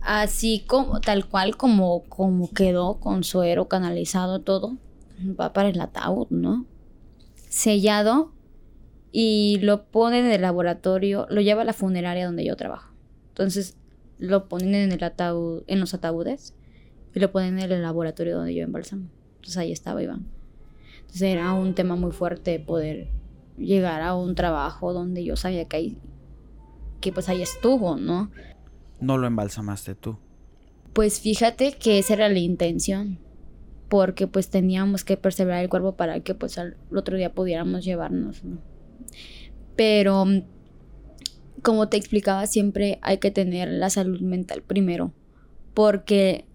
así como, tal cual como, como quedó con suero canalizado todo, va para el ataúd, ¿no? Sellado y lo ponen en el laboratorio, lo lleva a la funeraria donde yo trabajo. Entonces lo ponen en el ataúd, en los ataúdes y lo ponen en el laboratorio donde yo embalsamo. Entonces ahí estaba Iván. Entonces era un tema muy fuerte poder llegar a un trabajo donde yo sabía que ahí, que pues ahí estuvo, ¿no? No lo embalsamaste tú. Pues fíjate que esa era la intención. Porque pues teníamos que perseverar el cuerpo para que pues al otro día pudiéramos llevarnos, ¿no? Pero mm, como te explicaba siempre hay que tener la salud mental primero. Porque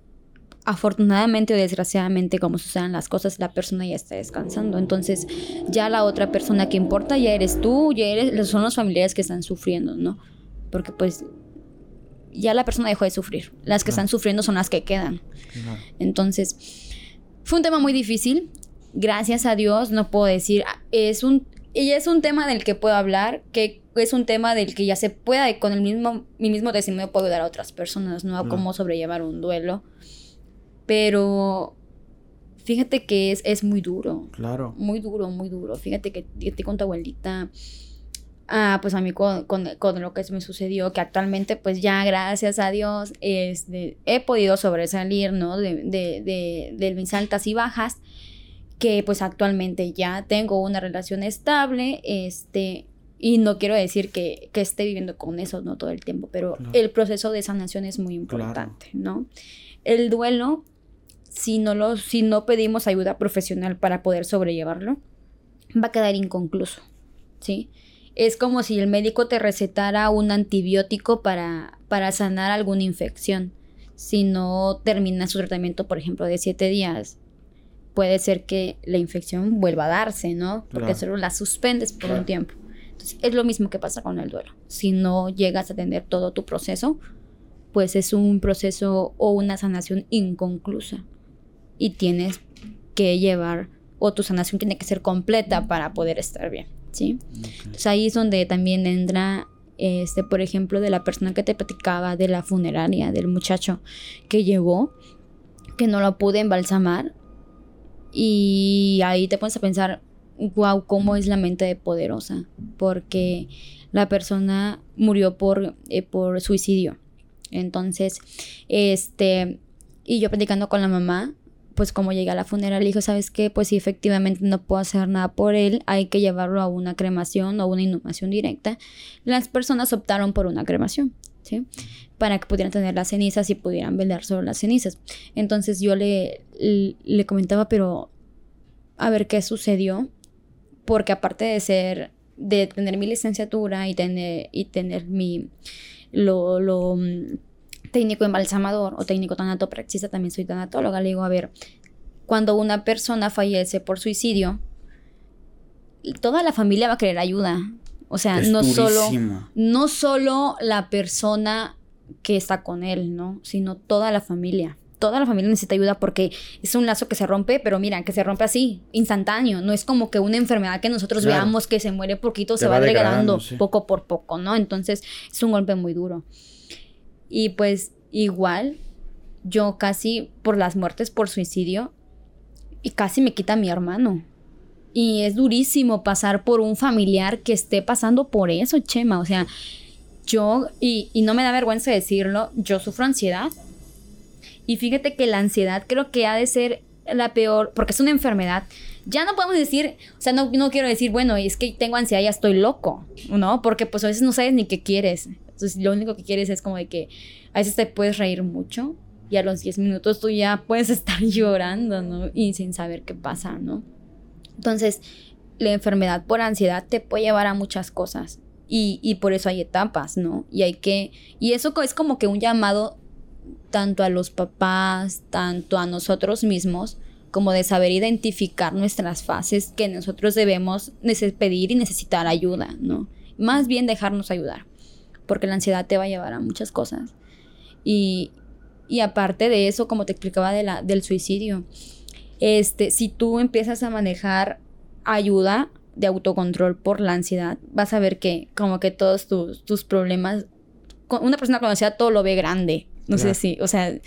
afortunadamente o desgraciadamente como sucedan las cosas la persona ya está descansando. Entonces ya la otra persona que importa ya eres tú, ya eres, son los familiares que están sufriendo, ¿no? Porque pues ya la persona dejó de sufrir. Las que están sufriendo son las que quedan. Entonces, fue un tema muy difícil. Gracias a Dios, no puedo decir, ah, es un, y es un tema del que puedo hablar, que es un tema del que ya se pueda, y con el mismo, mi mismo testimonio puedo ayudar a otras personas, ¿no? A Claro. cómo sobrellevar un duelo. Pero fíjate que es, es muy duro Claro. muy duro, muy duro. Fíjate que te con tu abuelita. Ah, pues a mí con, con- con lo que me sucedió, que actualmente pues ya gracias a Dios este, he podido sobresalir, ¿no? De, de, de, de mis altas y bajas, que pues actualmente ya tengo una relación estable, este, y no quiero decir que, que esté viviendo con eso, ¿no? Todo el tiempo, pero Claro. el proceso de sanación es muy Claro. importante, ¿no? El duelo, si no, lo, si no pedimos ayuda profesional para poder sobrellevarlo, va a quedar inconcluso, ¿sí? Es como si el médico te recetara un antibiótico para, para sanar alguna infección. Si no termina su tratamiento, por ejemplo, de siete días, puede ser que la infección vuelva a darse, ¿no? Porque Claro. solo la suspendes por Claro. un tiempo. Entonces, es lo mismo que pasa con el duelo. Si no llegas a tener todo tu proceso, pues es un proceso o una sanación inconclusa. Y tienes que llevar, o tu sanación tiene que ser completa para poder estar bien, ¿sí? Entonces ahí es donde también entra, este, por ejemplo, de la persona que te platicaba, de la funeraria, del muchacho que llegó, que no lo pude embalsamar. Y ahí te pones a pensar, wow, cómo es la mente de poderosa. Porque la persona murió por, eh, por suicidio. Entonces, este, y yo platicando con la mamá, pues como llegué a la funeraria, le dijo, ¿sabes qué? Pues sí, efectivamente no puedo hacer nada por él, hay que llevarlo a una cremación o una inhumación directa. Las personas optaron por una cremación, ¿sí? Para que pudieran tener las cenizas y pudieran velar solo las cenizas. Entonces yo le, le comentaba, pero a ver qué sucedió, porque aparte de ser, de tener mi licenciatura y tener, y tener mi, lo, lo mm, técnico embalsamador o técnico tanatopraxista, también soy tanatóloga, le digo, a ver, cuando una persona fallece por suicidio, toda la familia va a querer ayuda. O sea, no solo, no solo la persona que está con él, ¿no? Sino toda la familia. Toda la familia necesita ayuda porque es un lazo que se rompe, pero mira, que se rompe así, instantáneo. No es como que una enfermedad que nosotros veamos que se muere poquito, se, va, degradando poco por poco, ¿no? Entonces es un golpe muy duro. Y pues igual, yo casi por las muertes por suicidio, y casi me quita mi hermano. Y es durísimo pasar por un familiar que esté pasando por eso, Chema. O sea, yo, y, no me da vergüenza decirlo, yo sufro ansiedad. Y fíjate que la ansiedad creo que ha de ser la peor, porque es una enfermedad. Ya no podemos decir, o sea, no, no quiero decir, bueno, es que tengo ansiedad, ya estoy loco, ¿no? Porque pues a veces no sabes ni qué quieres. Entonces lo único que quieres es como de que a veces te puedes reír mucho y a los 10 minutos tú ya puedes (laughs) estar llorando, ¿no? Y sin saber qué pasa, ¿no? Entonces, la enfermedad por ansiedad te puede llevar a muchas cosas. Y, por eso hay etapas, ¿no? Y hay que. Y eso es como que un llamado tanto a los papás, tanto a nosotros mismos, como de saber identificar nuestras fases que nosotros debemos pedir y necesitar ayuda, ¿no? Más bien dejarnos ayudar, porque la ansiedad te va a llevar a muchas cosas. Y, y aparte de eso, como te explicaba de la, del suicidio, este, si tú empiezas a manejar ayuda de autocontrol por la ansiedad, vas a ver que como que todos tus, tus problemas, una persona con ansiedad todo lo ve grande, no sé si, o sea,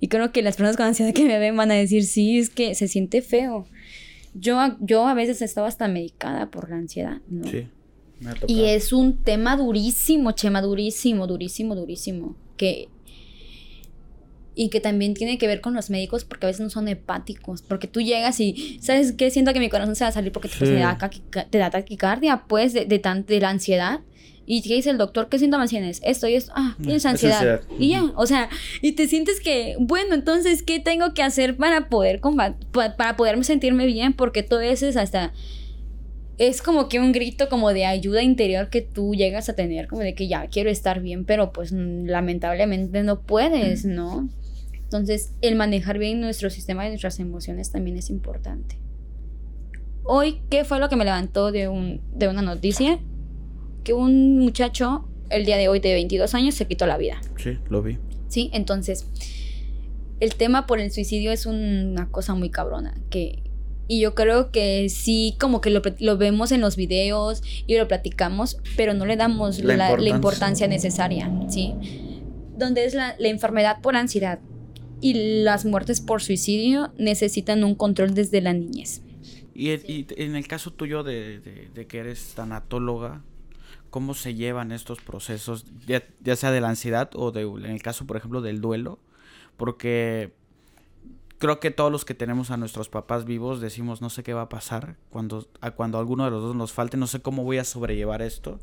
y creo que las personas con ansiedad que me ven van a decir, sí, es que se siente feo. Yo, yo a veces estaba hasta medicada por la ansiedad, ¿no? Sí. Me ha y es un tema durísimo, Chema, durísimo, durísimo, durísimo. Que y que también tiene que ver con los médicos porque a veces no son hepáticos, porque tú llegas y, ¿sabes qué? Siento que mi corazón se va a salir porque te, da, taquicardia, pues, de, de, la ansiedad. Y te dice el doctor, ¿qué síntomas tienes? Esto y esto. Ah, tienes ansiedad. Y ya, o sea, y te sientes que, bueno, entonces, ¿qué tengo que hacer para poder para poderme sentirme bien? Porque todo eso es hasta es como que un grito como de ayuda interior que tú llegas a tener, como de que ya quiero estar bien, pero pues lamentablemente no puedes, ¿no? Entonces, el manejar bien nuestro sistema y nuestras emociones también es importante. Hoy, ¿qué fue lo que me levantó de, un, de una noticia? Que un muchacho, el día de hoy de 22 años, se quitó la vida. Sí, lo vi. Sí, entonces, el tema por el suicidio es una cosa muy cabrona, que, y yo creo que sí, como que lo, lo, vemos en los videos y lo platicamos, pero no le damos la, importancia. la importancia, necesaria, ¿sí? Donde es la, la, enfermedad por ansiedad y las muertes por suicidio necesitan un control desde la niñez. Y, en el caso tuyo de, que eres tanatóloga, ¿cómo se llevan estos procesos, ya, sea de la ansiedad o de, en el caso, por ejemplo, del duelo? Porque creo que todos los que tenemos a nuestros papás vivos decimos no sé qué va a pasar cuando, a cuando alguno de los dos nos falte, no sé cómo voy a sobrellevar esto.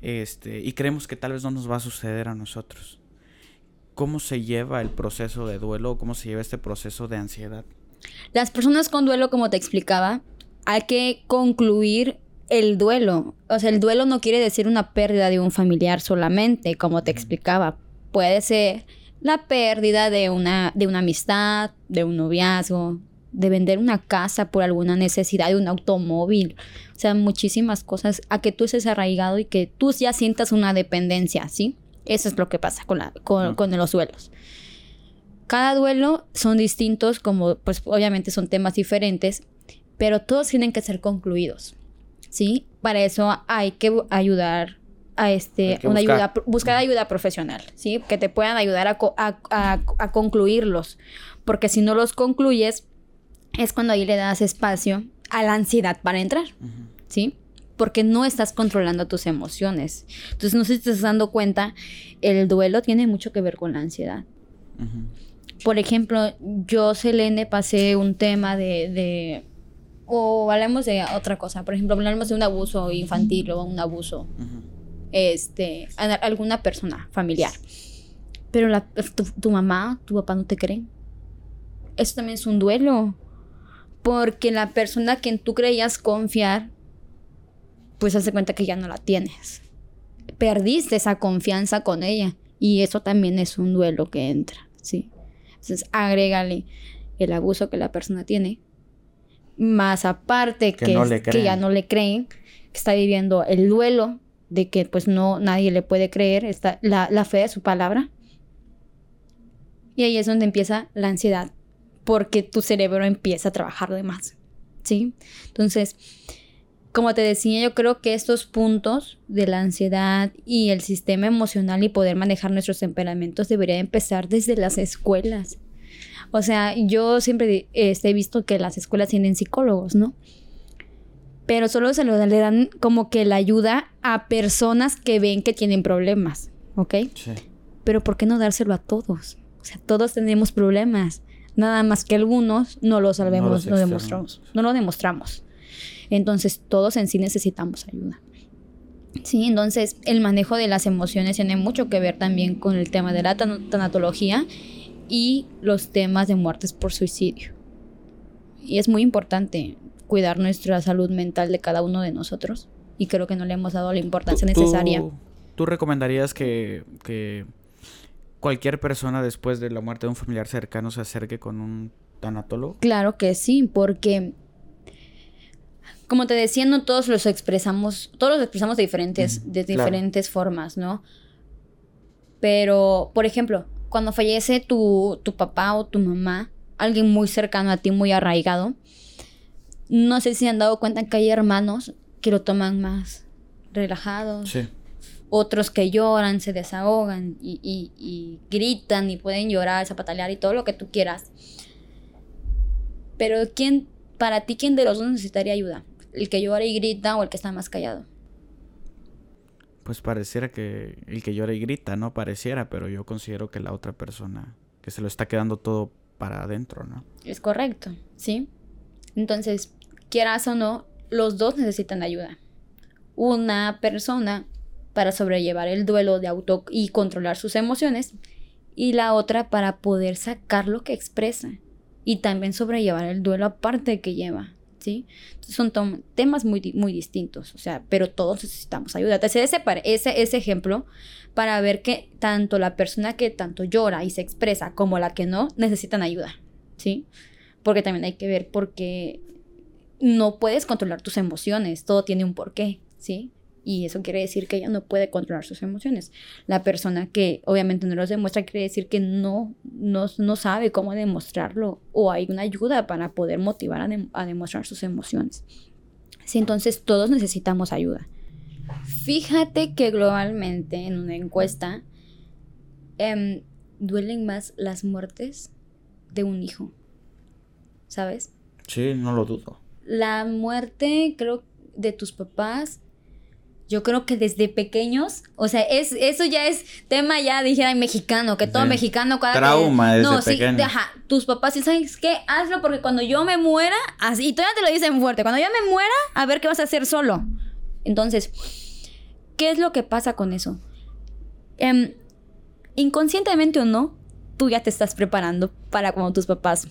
Este, y creemos que tal vez no nos va a suceder a nosotros cómo se lleva el proceso de duelo, cómo se lleva este proceso de ansiedad. Las personas con duelo, como te explicaba, hay que concluir el duelo. O sea, el duelo no quiere decir una pérdida de un familiar solamente, como te explicaba. Puede ser la pérdida de una, de una amistad, de un noviazgo, de vender una casa por alguna necesidad de un automóvil. O sea, muchísimas cosas a que tú estés arraigado y que tú ya sientas una dependencia, ¿sí? Eso es lo que pasa con, la, con, los duelos. Cada duelo son distintos, como pues obviamente son temas diferentes, pero todos tienen que ser concluidos. ¿Sí? Para eso hay que ayudar a este, una buscar. ayuda, buscar ayuda profesional, ¿sí? Que te puedan ayudar a, a, concluirlos. Porque si no los concluyes, es cuando ahí le das espacio a la ansiedad para entrar, ¿sí? porque no estás controlando tus emociones. Entonces, no sé si te estás dando cuenta, el duelo tiene mucho que ver con la ansiedad. Por ejemplo, yo, Selene, pasé un tema de, o hablemos de otra cosa, por ejemplo, hablamos de un abuso infantil o un abuso este, a alguna persona familiar. Pero la, tu, tu mamá, tu papá no te creen. Eso también es un duelo. Porque la persona a quien tú creías confiar, pues hace cuenta que ya no la tienes. Perdiste esa confianza con ella. Y eso también es un duelo que entra, ¿sí? Entonces, agrégale el abuso que la persona tiene. Más aparte que, que, ya no le creen, que está viviendo el duelo de que pues no nadie le puede creer, está la, la fe de su palabra. Y ahí es donde empieza la ansiedad, porque tu cerebro empieza a trabajar de más, ¿sí? Entonces, como te decía, yo creo que estos puntos de la ansiedad y el sistema emocional y poder manejar nuestros temperamentos debería empezar desde las escuelas. O sea, yo siempre este, he visto que las escuelas tienen psicólogos, ¿no? Pero solo se lo le dan como que la ayuda a personas que ven que tienen problemas, ¿ok? Sí. Pero ¿por qué no dárselo a todos? O sea, todos tenemos problemas. Nada más que algunos no lo sabemos, no, demostramos. No lo demostramos. Entonces, todos en sí necesitamos ayuda. Sí, entonces el manejo de las emociones tiene mucho que ver también con el tema de la tanatología y los temas de muertes por suicidio. Y es muy importante cuidar nuestra salud mental de cada uno de nosotros y creo que no le hemos dado la importancia necesaria. ¿Tú, recomendarías que, que, cualquier persona después de la muerte de un familiar cercano se acerque con un tanatólogo? Claro que sí, porque como te decía, no todos los expresamos, todos los expresamos de diferentes, de diferentes formas, ¿no? Pero, por ejemplo, cuando fallece tu, tu papá o tu mamá, alguien muy cercano a ti, muy arraigado, no sé si han dado cuenta que hay hermanos que lo toman más relajados. Sí. Otros que lloran, se desahogan y, y, y gritan y pueden llorar, zapatalear y todo lo que tú quieras. Pero ¿quién, para ti, quién de los dos necesitaría ayuda? el que llora y grita o el que está más callado? Pues pareciera que el que llora y grita, ¿no? Pareciera, pero yo considero que la otra persona, que se lo está quedando todo para adentro, ¿no? Es correcto, ¿sí? Entonces, quieras o no, los dos necesitan ayuda. Una persona para sobrellevar el duelo de auto y controlar sus emociones y la otra para poder sacar lo que expresa y también sobrellevar el duelo aparte que lleva. ¿sí? Son temas muy, muy distintos, o sea, pero todos necesitamos ayuda. Te ese, ese, ese ejemplo para ver que tanto la persona que tanto llora y se expresa como la que no necesitan ayuda, ¿sí? Porque también hay que ver por qué no puedes controlar tus emociones, todo tiene un porqué, ¿sí? Y eso quiere decir que ella no puede controlar sus emociones. La persona que obviamente no los demuestra quiere decir que no, no, no sabe cómo demostrarlo o hay una ayuda para poder motivar a, demostrar sus emociones. Sí, entonces todos necesitamos ayuda. Fíjate que globalmente en una encuesta em, duelen más las muertes de un hijo. ¿Sabes? Sí, no lo dudo. La muerte, creo, de tus papás yo creo que desde pequeños, o sea, es, eso ya es tema ya, dijera, mexicano, que todo mexicano cada Trauma desde no, sí, Ajá, tus papás, ¿sabes qué? Hazlo porque cuando yo me muera, así, y todavía te lo dicen fuerte, cuando yo me muera, a ver qué vas a hacer solo. Entonces, ¿qué es lo que pasa con eso? Em, inconscientemente o no, tú ya te estás preparando para cuando tus papás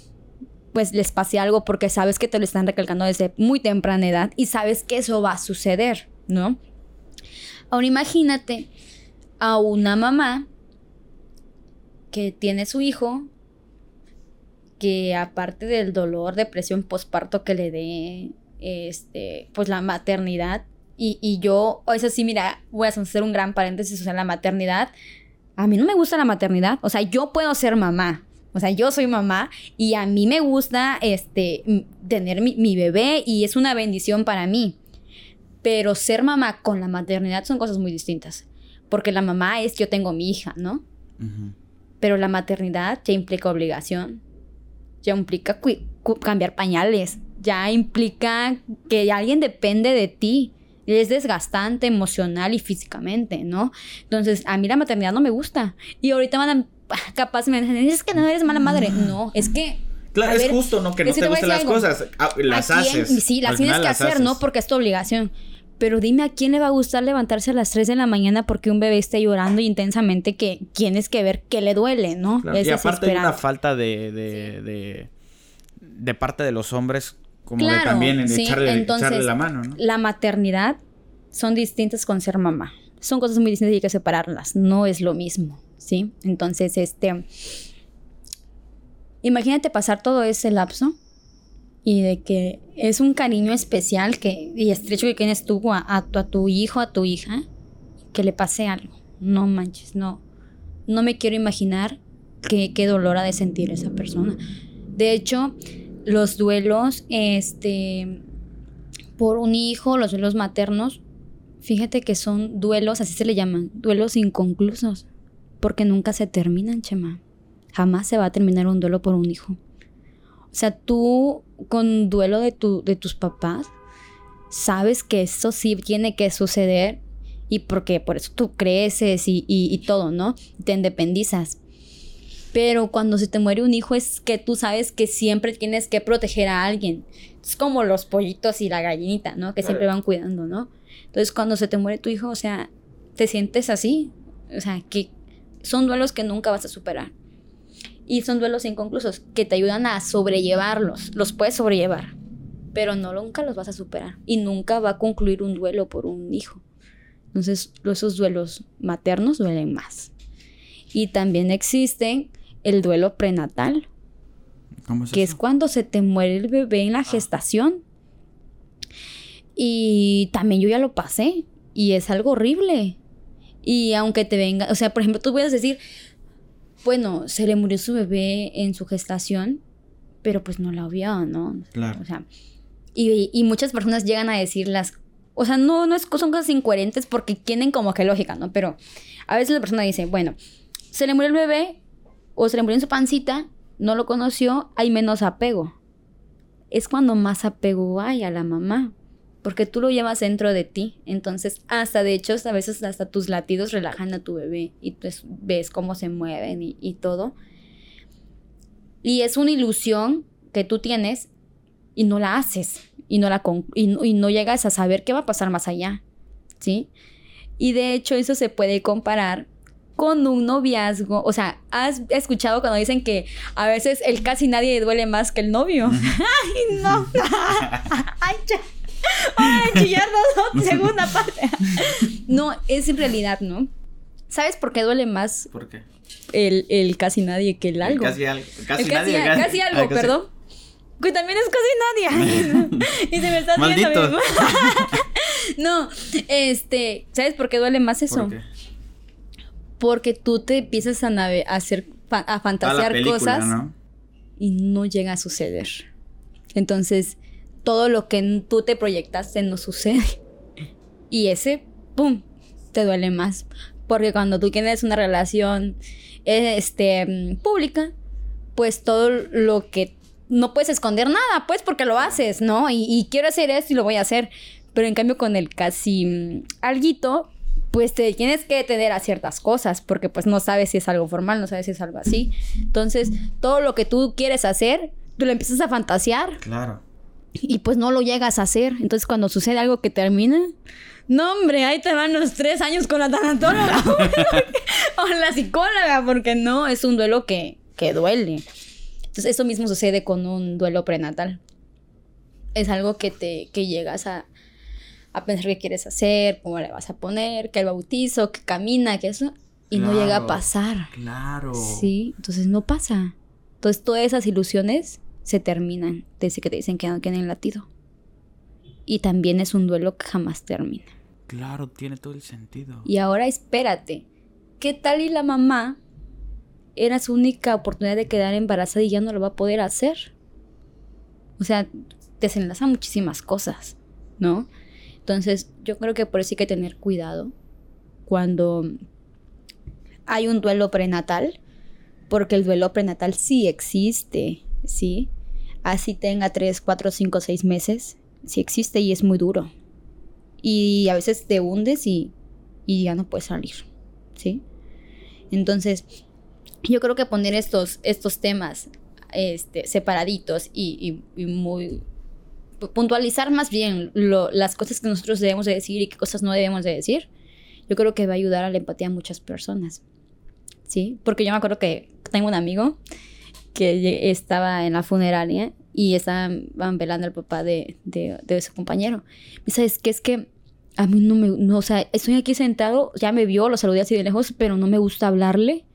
pues les pase algo porque sabes que te lo están recalcando desde muy temprana edad y sabes que eso va a suceder, ¿no? Ahora imagínate a una mamá que tiene su hijo, que aparte del dolor, depresión, posparto que le dé, este, pues la maternidad, y, y yo, eso sí, mira, voy a hacer un gran paréntesis, o sea, la maternidad, a mí no me gusta la maternidad, o sea, yo puedo ser mamá, o sea, yo soy mamá y a mí me gusta este, tener mi, mi, bebé y es una bendición para mí. Pero ser mamá con la maternidad son cosas muy distintas. Porque la mamá es yo tengo mi hija, ¿no? Pero la maternidad ya implica obligación, ya implica cambiar pañales, ya implica que alguien depende de ti. Es desgastante emocional y físicamente, ¿no? Entonces, a mí la maternidad no me gusta. Y ahorita van a, (laughs) capaz me dicen, es que no eres mala madre. No, es que Claro, es justo, ¿no? Que no te, gusten las cosas. Ah, las haces. Sí, las tienes que hacer, ¿no? Porque es tu obligación. Pero dime a quién le va a gustar levantarse a las 3 de la mañana porque un bebé esté llorando intensamente que tienes que ver que le duele, ¿no? Claro, Es Y aparte hay una falta de, de, de, de parte de los hombres como de Claro, también en sí, echarle, entonces, echarle la mano, ¿no? La maternidad son distintas con ser mamá. Son cosas muy distintas y hay que separarlas. No es lo mismo, ¿sí? Entonces, este... Imagínate pasar todo ese lapso y de que es un cariño especial que, y estrecho que tienes tú a, a tu, a tu hijo, a tu hija, que le pase algo. No manches, no. No me quiero imaginar qué, qué dolor ha de sentir esa persona. De hecho, los duelos, este, por un hijo, los duelos maternos, fíjate que son duelos, así se le llaman, duelos inconclusos, porque nunca se terminan, Chema. Jamás se va a terminar un duelo por un hijo. O sea, tú con duelo de, tu, de tus papás, sabes que eso sí tiene que suceder y porque por eso tú creces y, y- y todo, ¿no? Te independizas. Pero cuando se te muere un hijo es que tú sabes que siempre tienes que proteger a alguien. Es como los pollitos y la gallinita, ¿no? Que siempre van cuidando, ¿no? Entonces cuando se te muere tu hijo, o sea, te sientes así. O sea, que son duelos que nunca vas a superar. Y son duelos inconclusos que te ayudan a sobrellevarlos. Los puedes sobrellevar, pero no nunca los vas a superar. Y nunca va a concluir un duelo por un hijo. Entonces, esos duelos maternos duelen más. Y también existe el duelo prenatal, ¿Cómo es que es cuando se te muere el bebé en la gestación. Y también yo ya lo pasé. Y es algo horrible. Y aunque te venga, o sea, por ejemplo, tú puedes decir, bueno, se le murió su bebé en su gestación, pero pues no la vio, ¿no? Claro. O sea, y, y muchas personas llegan a decirlas, o sea, no, no es, son cosas incoherentes porque tienen como que lógica, ¿no? Pero a veces la persona dice, bueno, se le murió el bebé o se le murió en su pancita, no lo conoció, hay menos apego. Es cuando más apego hay a la mamá, porque tú lo llevas dentro de ti. Entonces, hasta de hecho, a veces hasta tus latidos relajan a tu bebé y pues ves cómo se mueven y, y todo. Y es una ilusión que tú tienes y no la haces y no, la con- y, no- y no llegas a saber qué va a pasar más allá, ¿sí? Y de hecho eso se puede comparar con un noviazgo, o sea, ¿has escuchado cuando dicen que a veces el casi nadie duele más que el novio? (laughs) ¡Ay, no! (laughs) ¡Ay, ya! ¡Ay, (laughs) chillar dos, segunda parte! no, es en realidad, ¿no? ¿Sabes por qué duele más ¿Por qué? el, el casi nadie que el algo? Casi, al- casi El nadie. casi algo, casi- perdón. Que también es casi nadie. (laughs) y se me está Maldito. mismo. (laughs) no, este, ¿sabes por qué duele más eso? ¿Por qué? Porque tú te empiezas a, nave- a hacer a fantasear película, cosas ¿no? y no llega a suceder. Entonces, todo lo que tú te proyectaste no sucede. Y ese, ¡pum!, te duele más. Porque cuando tú tienes una relación este, pública, pues todo lo que... No puedes esconder nada, pues porque lo haces, ¿no? Y, y quiero hacer esto y lo voy a hacer. Pero en cambio con el casi mm, alguito, pues te tienes que detener a ciertas cosas, porque pues no sabes si es algo formal, no sabes si es algo así. Entonces, todo lo que tú quieres hacer, tú lo empiezas a fantasear Claro. Y pues no lo llegas a hacer. Entonces, cuando sucede algo que termina, no, hombre, ahí te van los tres años con la tanatóloga (laughs) o la psicóloga, porque no, es un duelo que, que duele. Entonces, eso mismo sucede con un duelo prenatal. Es algo que te que llegas a, a pensar qué quieres hacer, cómo le vas a poner, que el bautizo, que camina, que eso, y no llega a pasar. Claro. Sí, entonces no pasa. Entonces todas esas ilusiones se terminan desde que te dicen que no tienen latido. Y también es un duelo que jamás termina. Claro, tiene todo el sentido. Y ahora espérate, ¿qué tal y la mamá era su única oportunidad de quedar embarazada y ya no lo va a poder hacer? O sea, desenlaza muchísimas cosas, ¿no? Entonces, yo creo que por eso hay que tener cuidado cuando hay un duelo prenatal, porque el duelo prenatal sí existe, ¿sí? Así tenga 3, 4, 5, 6 meses, sí existe y es muy duro. Y a veces te hundes y, y ya no puedes salir, ¿sí? Entonces, yo creo que poner estos, estos temas este, separaditos y, y- muy puntualizar más bien las cosas que nosotros debemos de decir y qué cosas no debemos de decir, yo creo que va a ayudar a la empatía a muchas personas. ¿Sí? Porque yo me acuerdo que tengo un amigo que estaba en la funeraria y estaban velando al papá de, de, de su compañero. Y sabes que es que a mí no me, no, o sea, estoy aquí sentado, ya me vio, lo saludé así de lejos, pero no me gusta hablarle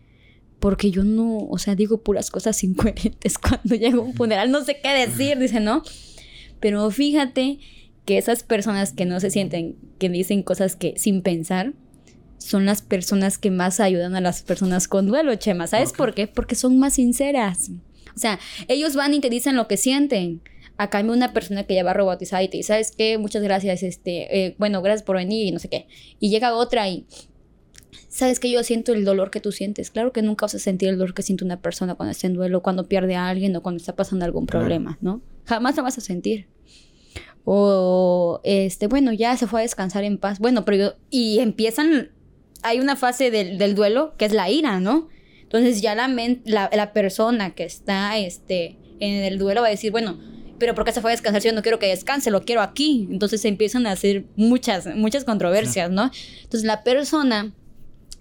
porque yo no, o sea, digo puras cosas incoherentes (laughs) cuando llego a un funeral, no sé qué decir, dice, ¿no? Pero fíjate que esas personas que no se sienten, que dicen cosas que sin pensar, son las personas que más ayudan a las personas con duelo, Chema. ¿Sabes por qué? Porque son más sinceras. O sea, ellos van y te dicen lo que sienten. A cambio, una persona que ya va robotizada y te dice, ¿sabes qué? Muchas gracias, este, eh, bueno, gracias por venir y no sé qué. Y llega otra y, ¿sabes que yo siento el dolor que tú sientes? Claro que nunca vas a sentir el dolor que siente una persona cuando está en duelo, cuando pierde a alguien o cuando está pasando algún problema, ¿no? Jamás lo vas a sentir. O, este, bueno, ya se fue a descansar en paz. Bueno, pero yo, y empiezan, hay una fase del, del duelo que es la ira, ¿no? Entonces ya la, la, la, persona que está este, en el duelo va a decir, bueno, pero ¿por qué se fue a descansar si yo no quiero que descanse? Lo quiero aquí. Entonces se empiezan a hacer muchas, muchas controversias, ¿no? Entonces la persona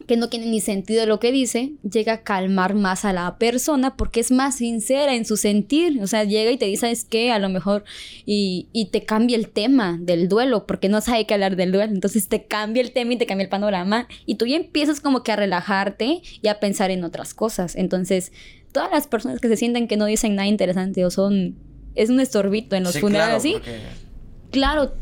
que no tiene ni sentido lo que dice, llega a calmar más a la persona porque es más sincera en su sentir. O sea, llega y te dice, ¿sabes qué? A lo mejor, y, y te cambia el tema del duelo, porque no sabe qué hablar del duelo. Entonces te cambia el tema y te cambia el panorama. Y tú ya empiezas como que a relajarte y a pensar en otras cosas. Entonces, todas las personas que se sienten que no dicen nada interesante o son. Es un estorbito en los funerales, ¿sí? Claro,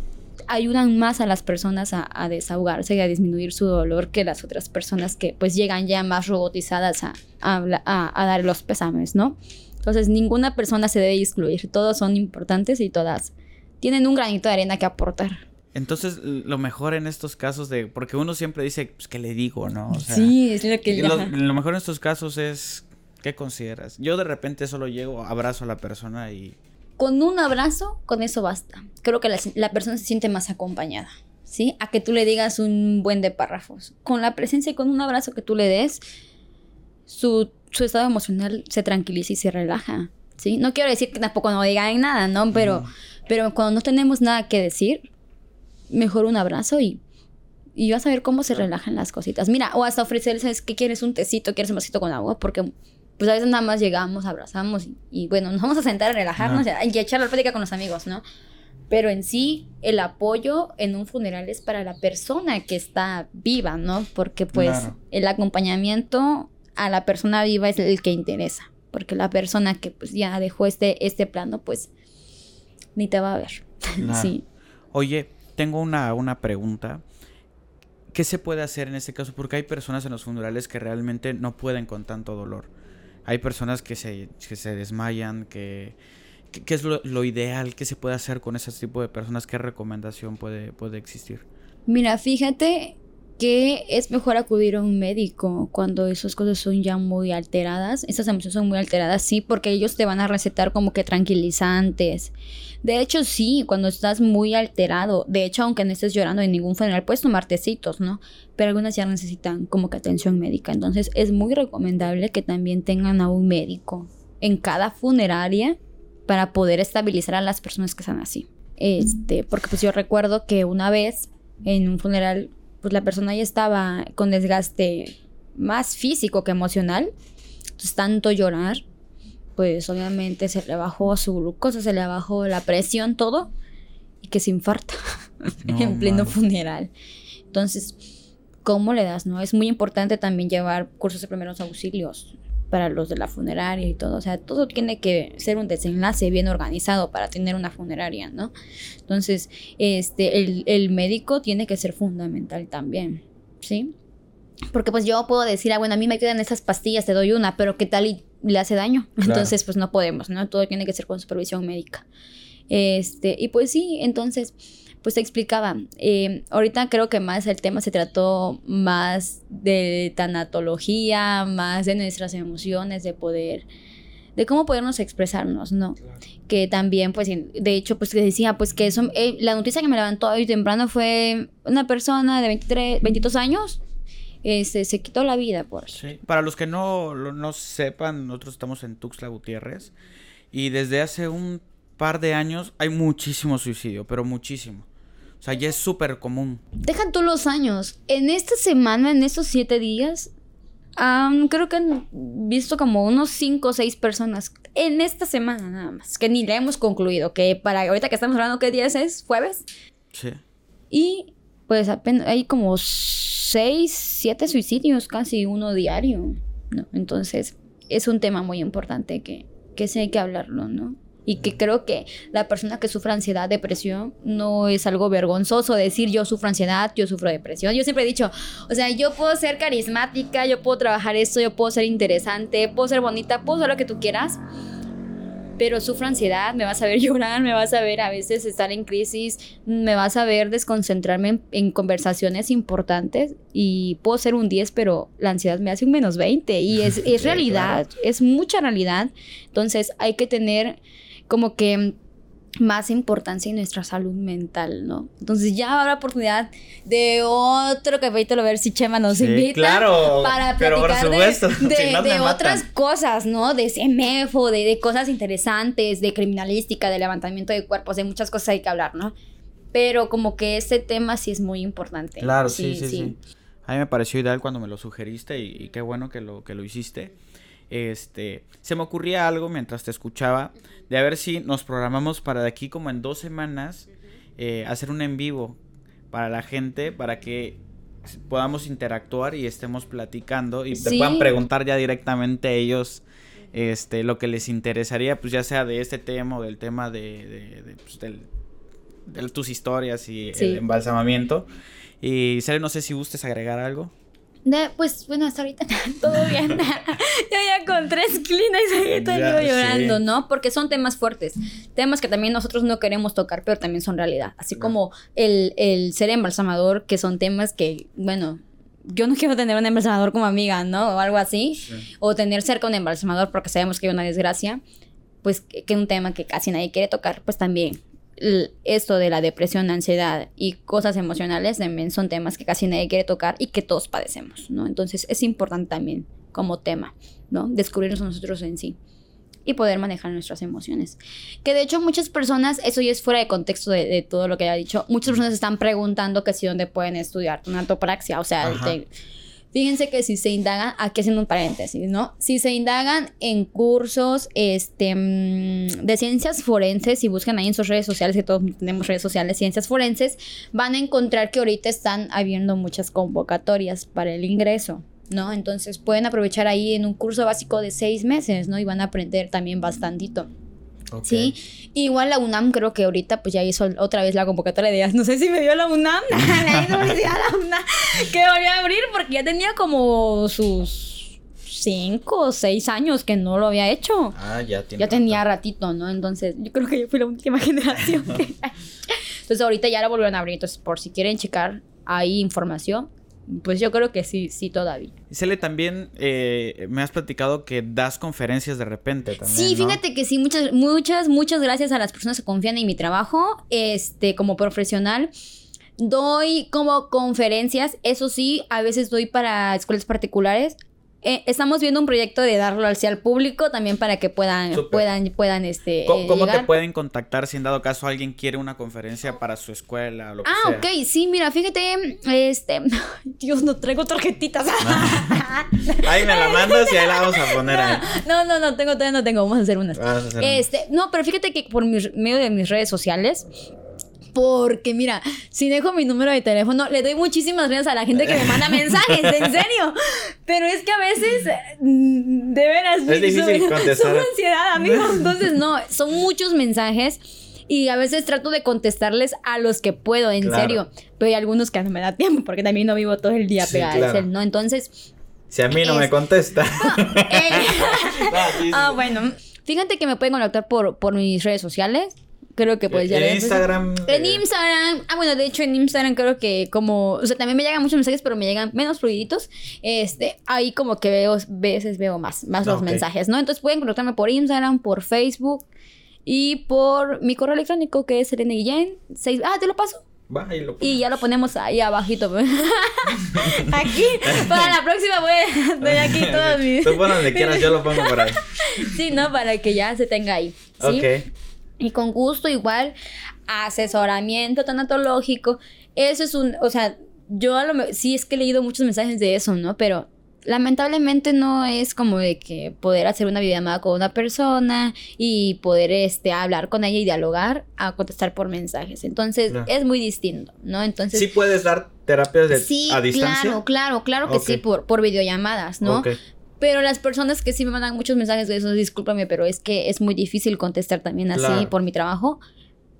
ayudan más a las personas a, desahogarse y a disminuir su dolor que las otras personas que pues llegan ya más robotizadas a, a, dar los pésames, ¿no? Entonces ninguna persona se debe excluir, todos son importantes y todas tienen un granito de arena que aportar. Entonces, lo mejor en estos casos de... Porque uno siempre dice, pues, ¿qué le digo, no? sí, es lo que... Lo, lo mejor en estos casos es, ¿qué consideras? Yo de repente solo llego, abrazo a la persona y con un abrazo, con eso basta. Creo que la, persona se siente más acompañada, ¿sí? A que tú le digas un buen de párrafos. Con la presencia y con un abrazo que tú le des, su, estado emocional se tranquiliza y se relaja, ¿sí? No quiero decir que tampoco no digan nada, ¿no? Pero, pero cuando no tenemos nada que decir, mejor un abrazo y, y vas a ver cómo se relajan las cositas. Mira, o hasta ofrecerles, ¿qué quieres? Un tecito, ¿quieres un vasito con agua? Porque pues a veces nada más llegamos, abrazamos y, bueno, nos vamos a sentar a relajarnos y a echar la plática con los amigos, ¿no? Pero en sí, el apoyo en un funeral es para la persona que está viva, ¿no? Porque pues el acompañamiento a la persona viva es el que interesa. Porque la persona que pues ya dejó este, este plano, pues ni te va a ver. (laughs) sí. Oye, tengo una, una pregunta. ¿Qué se puede hacer en este caso? Porque hay personas en los funerales que realmente no pueden con tanto dolor hay personas que se, que se desmayan, que, ¿Qué es lo, ideal? ¿Qué se puede hacer con ese tipo de personas? ¿Qué recomendación puede, puede existir? Mira, fíjate que es mejor acudir a un médico cuando esas cosas son ya muy alteradas. Esas emociones son muy alteradas, sí, porque ellos te van a recetar como que tranquilizantes. De hecho, sí, cuando estás muy alterado, de hecho, aunque no estés llorando en ningún funeral, puedes tomar tecitos, ¿no? Pero algunas ya necesitan como que atención médica. Entonces, es muy recomendable que también tengan a un médico en cada funeraria para poder estabilizar a las personas que están así. Este, porque pues yo recuerdo que una vez en un funeral, pues la persona ya estaba con desgaste más físico que emocional. Entonces, tanto llorar pues obviamente se le bajó su glucosa, se le bajó la presión, todo, y que se infarta (laughs) en pleno funeral. Entonces, ¿cómo le das? No? Es muy importante también llevar cursos de primeros auxilios para los de la funeraria y todo. O sea, todo tiene que ser un desenlace bien organizado para tener una funeraria, ¿no? Entonces, este, el, el médico tiene que ser fundamental también, ¿sí? Porque pues yo puedo decir, ah, bueno, a mí me quedan esas pastillas, te doy una, pero ¿qué tal y le hace daño? Entonces, pues no podemos, ¿no? Todo tiene que ser con supervisión médica. Este, y pues sí, entonces, pues te explicaba, eh, ahorita creo que más el tema se trató más de tanatología, más de nuestras emociones, de poder de cómo podernos expresarnos, ¿no? Que también, pues, de hecho, pues que decía, pues que eso, eh, la noticia que me levantó hoy temprano fue una persona de 23, 22 años este, se quitó la vida por Sí. Para los que no, no sepan, nosotros estamos en Tuxtla Gutiérrez y desde hace un par de años hay muchísimo suicidio, pero muchísimo. O sea, ya es súper común. Deja tú los años. En esta semana, en estos siete días, am, creo que han visto como unos cinco o seis personas. En esta semana nada más. Que ni la hemos concluido. Que para ahorita que estamos hablando, ¿qué día es? ¿Jueves? Sí. Y pues apenas hay como seis, siete suicidios, casi uno diario. ¿no? Entonces, es un tema muy importante que, que sí hay que hablarlo, ¿no? Y que creo que la persona que sufre ansiedad, depresión, no es algo vergonzoso decir yo sufro ansiedad, yo sufro depresión. Yo siempre he dicho, o sea, yo puedo ser carismática, yo puedo trabajar esto, yo puedo ser interesante, puedo ser bonita, puedo ser lo que tú quieras, pero sufro ansiedad, me vas a ver (laughs) llorar, me vas a ver a veces estar en crisis, me vas a ver desconcentrarme en, en conversaciones importantes y puedo ser un 10, pero la ansiedad me hace un menos 20 y (laughs) es, es Sí, realidad, es mucha realidad. Entonces hay que tener como que más importancia en nuestra salud mental, ¿no? Entonces ya habrá oportunidad de otro capítulo, a ver si Chema nos Sí, invita claro, para pero por platicar supuesto, (laughs) de, si no de otras cosas, ¿no? De CMFO, de, de cosas interesantes, de criminalística, de levantamiento de cuerpos, de muchas cosas hay que hablar, ¿no? Pero como que este tema sí es muy importante. Claro, sí, sí, sí, A mí me pareció ideal cuando me lo sugeriste y, y qué bueno que lo, que lo hiciste. Este, se me ocurría algo mientras te escuchaba de a ver si nos programamos para de aquí como en dos semanas eh, hacer un en vivo para la gente para que podamos interactuar y estemos platicando y te puedan preguntar ya directamente a ellos este lo que les interesaría pues ya sea de este tema o del tema de, de- de, pues, del- de tus historias y Sí. el embalsamamiento. Y Sale, no sé si gustes agregar algo De- pues bueno, hasta ahorita (laughs) todo bien. (laughs) Yo ya con tres Kleenex ahí estoy Ya, llorando, sí. ¿no? Porque son temas fuertes. Temas que también nosotros no queremos tocar, pero también son realidad. Así como el, el ser embalsamador, que son temas que, bueno, yo no quiero tener un embalsamador como amiga, ¿no? O algo así. O tener cerca un embalsamador porque sabemos que hay una desgracia. Pues que que un tema que casi nadie quiere tocar, pues también esto de la depresión, ansiedad y cosas emocionales también son temas que casi nadie quiere tocar y que todos padecemos, ¿no? Entonces es importante también como tema, ¿no? Descubrirnos nosotros en sí y poder manejar nuestras emociones. Que de hecho muchas personas, eso ya es fuera de contexto de, de todo lo que haya dicho, muchas personas están preguntando que si dónde pueden estudiar tonatopraxia, o sea, de- Fíjense que si se indagan, aquí haciendo un paréntesis, ¿no? Si se indagan en cursos este, mm, de ciencias forenses, y buscan ahí en sus redes sociales, que todos tenemos redes sociales, ciencias forenses, van a encontrar que ahorita están habiendo muchas convocatorias para el ingreso, ¿no? Entonces pueden aprovechar ahí en un curso básico de seis meses, ¿no? Y van a aprender también bastantito. Sí, igual la UNAM creo que ahorita pues ya hizo otra vez la convocatoria de (laughs) no sé si me dio la UNAM, (laughs) la UNAM, que volvió a abrir porque ya tenía como sus cinco o seis años que no lo había hecho. ah ya tiene Ya tenía ratito, ¿no? Entonces, yo creo que yo fui la última (laughs) generación. que- Entonces, ahorita ya la volvieron a abrir. Entonces, por si quieren checar ahí información, pues yo creo que sí, sí todavía. Cele, también eh, me has platicado que das conferencias de repente también. Sí, ¿no? fíjate que sí, muchas, muchas, muchas gracias a las personas que confían en mi trabajo, este, como profesional. Doy como conferencias, eso sí, a veces doy para escuelas particulares. Eh, estamos viendo un proyecto de darlo hacia el público también para que puedan, puedan, puedan, este, ¿Cómo, eh, cómo te pueden contactar si en dado caso alguien quiere una conferencia para su escuela o lo que Ah, sea? ok, sí, mira, fíjate, este, (laughs) Dios, no traigo tarjetitas. (laughs) Ahí me la mandas y ahí la vamos a poner ahí. (laughs) No, no, no, tengo, todavía no tengo, vamos a hacer unas. A hacer Este, no, pero fíjate que por mis- medio de mis redes sociales, porque mira, si dejo mi número de teléfono, le doy muchísimas gracias a la gente que me manda (laughs) mensajes, en serio. Pero es que a veces, mm, de veras, Es (laughs) difícil son- contestar. son ansiedad, amigos. (laughs) Entonces, no, son muchos mensajes. Y a veces trato de contestarles a los que puedo, en Claro. serio. Pero hay algunos que no me da tiempo porque también no vivo todo el día Sí, pegada claro. a cel, ¿no? Entonces, Si a mí no me Es- contesta. eh, Ah, sí. Ah, bueno. Fíjate que me pueden contactar por, por mis redes sociales. Creo que pues ya en les- Instagram. En eh, Instagram. Ah, bueno, de hecho en Instagram creo que como... O sea, también me llegan muchos mensajes, pero me llegan menos fluiditos. Este, ahí como que veo, veces veo más, más los Ok. mensajes, ¿no? Entonces pueden contactarme por Instagram, por Facebook y por mi correo electrónico que es Selene Guillén. seis- Ah, te lo paso. Va, ahí lo Y ya lo ponemos ahí abajito. (laughs) aquí, para la próxima voy a estoy aquí todos (laughs) mis... Tú pon donde quieras, yo lo pongo por ahí. Sí, ¿no? Para que ya se tenga ahí. ¿sí? Ok. Y con gusto igual, asesoramiento tanatológico. Eso es un, o sea, yo a lo sí es que he leído muchos mensajes de eso, ¿no? Pero lamentablemente no es como de que poder hacer una videollamada con una persona y poder este hablar con ella y dialogar a contestar por mensajes. Entonces, es muy distinto, ¿no? Entonces, Sí puedes dar terapias de, sí, a distancia. claro, claro, claro que sí por por videollamadas, ¿no? Ok. Pero las personas que sí me mandan muchos mensajes de eso, discúlpame, pero es que es muy difícil contestar también así Claro. por mi trabajo.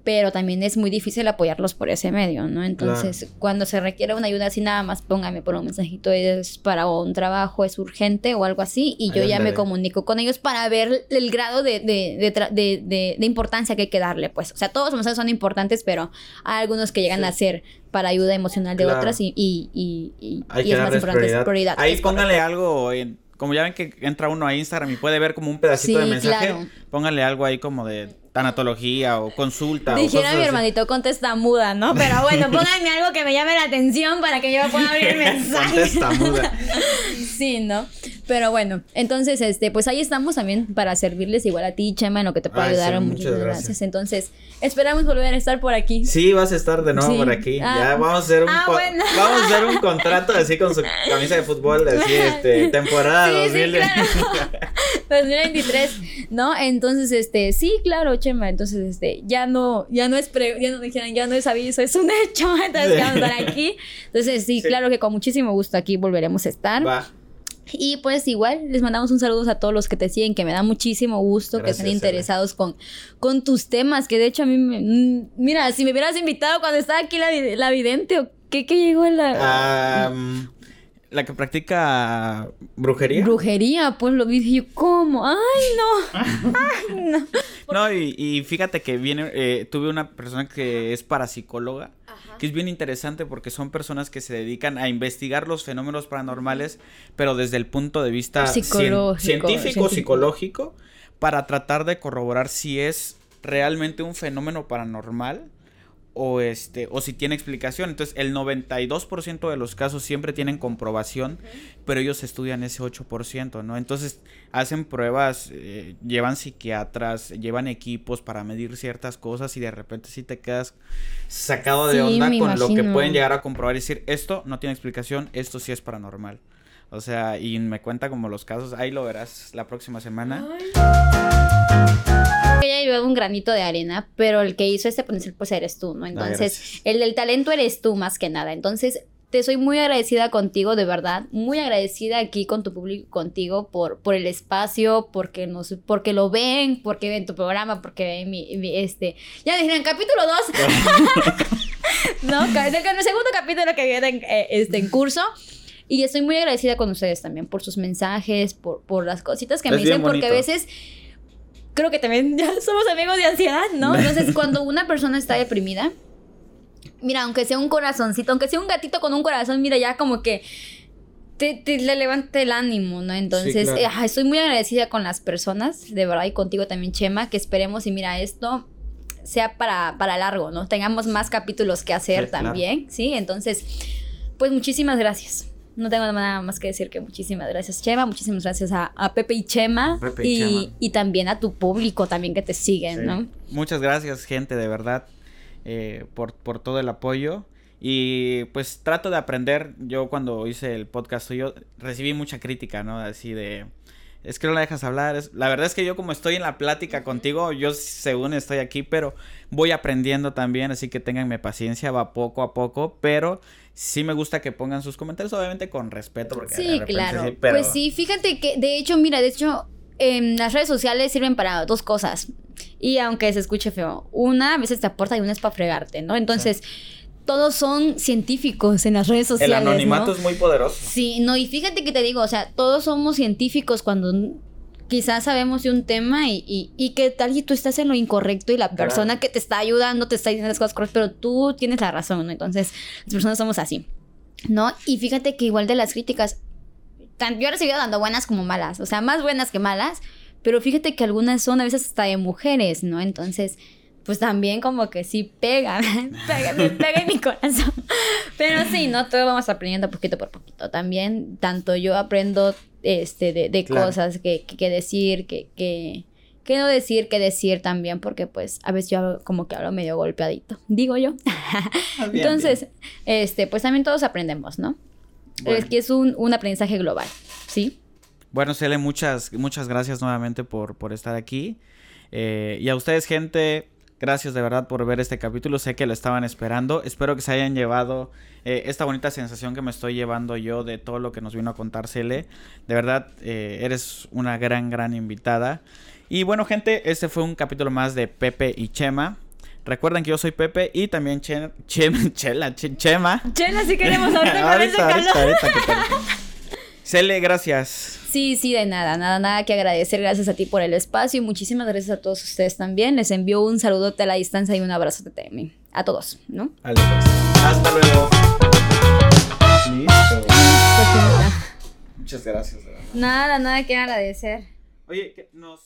Pero también es muy difícil apoyarlos por ese medio, ¿no? Entonces, cuando se requiere una ayuda así, nada más póngame por un mensajito, es para un trabajo, es urgente o algo así, y yo Ahí ya me comunico con ellos para ver el grado de, de, de, de- de- de importancia que hay que darle, pues. O sea, todos los mensajes son importantes, pero hay algunos que llegan Sí. a ser para ayuda emocional de Claro. otras y, y, y, y- Hay y que es más importante, es prioridad. prioridad. Ahí es pónganle algo en- como ya ven que entra uno a Instagram y puede ver como un pedacito de mensaje, claro. pónganle algo ahí como de tanatología o consulta Dijera mi hermanito, contesta muda, ¿no? Pero bueno, (laughs) pónganme algo que me llame la atención para que yo pueda abrir el (laughs) mensaje. Contesta muda. (laughs) sí, ¿no? Pero bueno, entonces, este, pues ahí estamos también para servirles igual a ti, Chema, en lo que te pueda Ay, ayudar. sí, muchas gracias. gracias. Entonces, esperamos volver a estar por aquí. Sí, vas a estar de nuevo Sí. por aquí. Ah. Ya vamos a hacer un Ah, bueno. vamos a hacer un contrato así con su camisa de fútbol, así este temporada Sí, sí, 2000. claro. 2023, ¿no? Entonces, este, sí, claro, Chema. Entonces, este, ya no, ya no es pre- ya no dijeran, ya no es aviso, es un (laughs) hecho. Entonces, Sí. vamos a estar aquí. Entonces, sí, Sí. claro que con muchísimo gusto aquí volveremos a estar. Va. Y pues igual les mandamos un saludo a todos los que te siguen, que me da muchísimo gusto, que estén interesados con, con tus temas, que de hecho a mí me... mm, Mira, si me hubieras invitado cuando estaba aquí la, la vidente, ¿o qué, qué llegó la... Am, la que practica brujería. Brujería, pues lo vi y yo, ¿cómo? ¡Ay, no! (laughs) ¡Ay, no! No, y, y fíjate que viene, eh, tuve una persona que es parapsicóloga, que es bien interesante porque son personas que se dedican a investigar los fenómenos paranormales, pero desde el punto de vista científico. psicológico, para tratar de corroborar si es realmente un fenómeno paranormal o este o si tiene explicación. Entonces, el 92% de los casos siempre tienen comprobación, pero ellos estudian ese 8%, ¿no? Entonces, hacen pruebas, eh, llevan psiquiatras, llevan equipos para medir ciertas cosas y de repente sí te quedas sacado de Sí, onda con lo que pueden llegar a comprobar y decir, esto no tiene explicación, esto sí es paranormal. O sea, y me cuenta como los casos, ahí lo verás la próxima semana. Ella llevaba un granito de arena, pero el que hizo este potencial pues eres tú, ¿no? Entonces, gracias. el del talento eres tú más que nada. Entonces, te soy muy agradecida contigo, de verdad, muy agradecida aquí con tu público, contigo por, por el espacio, porque nos, porque lo ven, porque ven tu programa, porque ven mi, mi- este, ya dijeron capítulo 2, (laughs) ¿no? Ca- Del del segundo capítulo que viene en, eh, este, en curso. Y estoy muy agradecida con ustedes también por sus mensajes, por, por las cositas que Es me dicen, porque a veces creo que también (laughs) ya somos amigos de ansiedad, ¿no? (laughs) Entonces, cuando una persona está deprimida, mira, aunque sea un corazoncito, aunque sea un gatito con un corazón, mira, ya como que te, te le levanta el ánimo, ¿no? Entonces, claro. eh, estoy muy agradecida con las personas, de verdad, y contigo también, Chema, que esperemos y mira, esto sea para, para largo, ¿no? Tengamos más capítulos que hacer Sí, claro. también, ¿sí? Entonces, pues muchísimas gracias. No tengo nada más que decir que muchísimas gracias, Chema. Muchísimas gracias a, a Pepe y Chema. Pepe y y, Chema. y también a tu público también que te siguen, Sí. ¿no? Muchas gracias, gente, de verdad, eh, por, por todo el apoyo. Y pues trato de aprender. Yo cuando hice el podcast yo recibí mucha crítica, ¿no? Así de... Es que no la dejas hablar. es- La verdad es que yo como estoy en la plática contigo, yo según estoy aquí, pero voy aprendiendo también, así que ténganme paciencia, va poco a poco, pero sí me gusta que pongan sus comentarios, obviamente con respeto, porque Sí, claro. sí, pero- Pues sí, fíjate que, de hecho, mira, de hecho, em, las redes sociales sirven para dos cosas. Y aunque se escuche feo, una a veces te aporta y una es para fregarte, ¿no? Entonces, todos son científicos en las redes El sociales. anonimato ¿no? es muy poderoso. Sí, no, y fíjate que te digo, o sea, todos somos científicos cuando quizás sabemos de un tema y, y, y que tal y tú estás en lo incorrecto y la Claro. persona que te está ayudando te está diciendo las cosas correctas, pero tú tienes la razón, ¿no? Entonces, las personas somos así, ¿no? Y fíjate que igual de las críticas, tan- yo he recibido tanto buenas como malas, o sea, más buenas que malas, pero fíjate que algunas son a veces hasta de mujeres, ¿no? Entonces, pues también como que sí pega, (laughs) pega, pega en mi corazón. Pero sí, ¿no? Todo vamos aprendiendo poquito por poquito. También, tanto yo aprendo este, de, de Claro. cosas que, que, que decir, que, que, qué no decir, qué decir también, porque pues a veces yo hablo- como que hablo medio golpeadito, digo yo. Ah, bien, Entonces, este, pues también todos aprendemos, ¿no? Bueno. Es que es un, un aprendizaje global, ¿sí? Bueno, Cele, muchas, muchas gracias nuevamente por, por estar aquí. Eh, y a ustedes, gente, gracias de verdad por ver este capítulo. Sé que lo estaban esperando. Espero que se hayan llevado eh, esta bonita sensación que me estoy llevando yo de todo lo que nos vino a contar Cele. De verdad, eh, eres una gran, gran invitada. Y bueno, gente, este fue un capítulo más de Pepe y Chema. Recuerden que yo soy Pepe y también Che- Chem- (laughs) Chela, Che- Chema. Chela, si queremos ahorita (laughs) ahorita, ahorita, ahorita. (laughs) Cele, gracias. Sí, sí, de nada, nada, nada que agradecer. Gracias a ti por el espacio y muchísimas gracias a todos ustedes también. Les envío un saludote a la distancia y un abrazo de a todos, ¿no? Pues. Hasta luego. Listo. Cochinita. Muchas gracias, de verdad. Nada, nada que agradecer. Oye, ¿qué- nos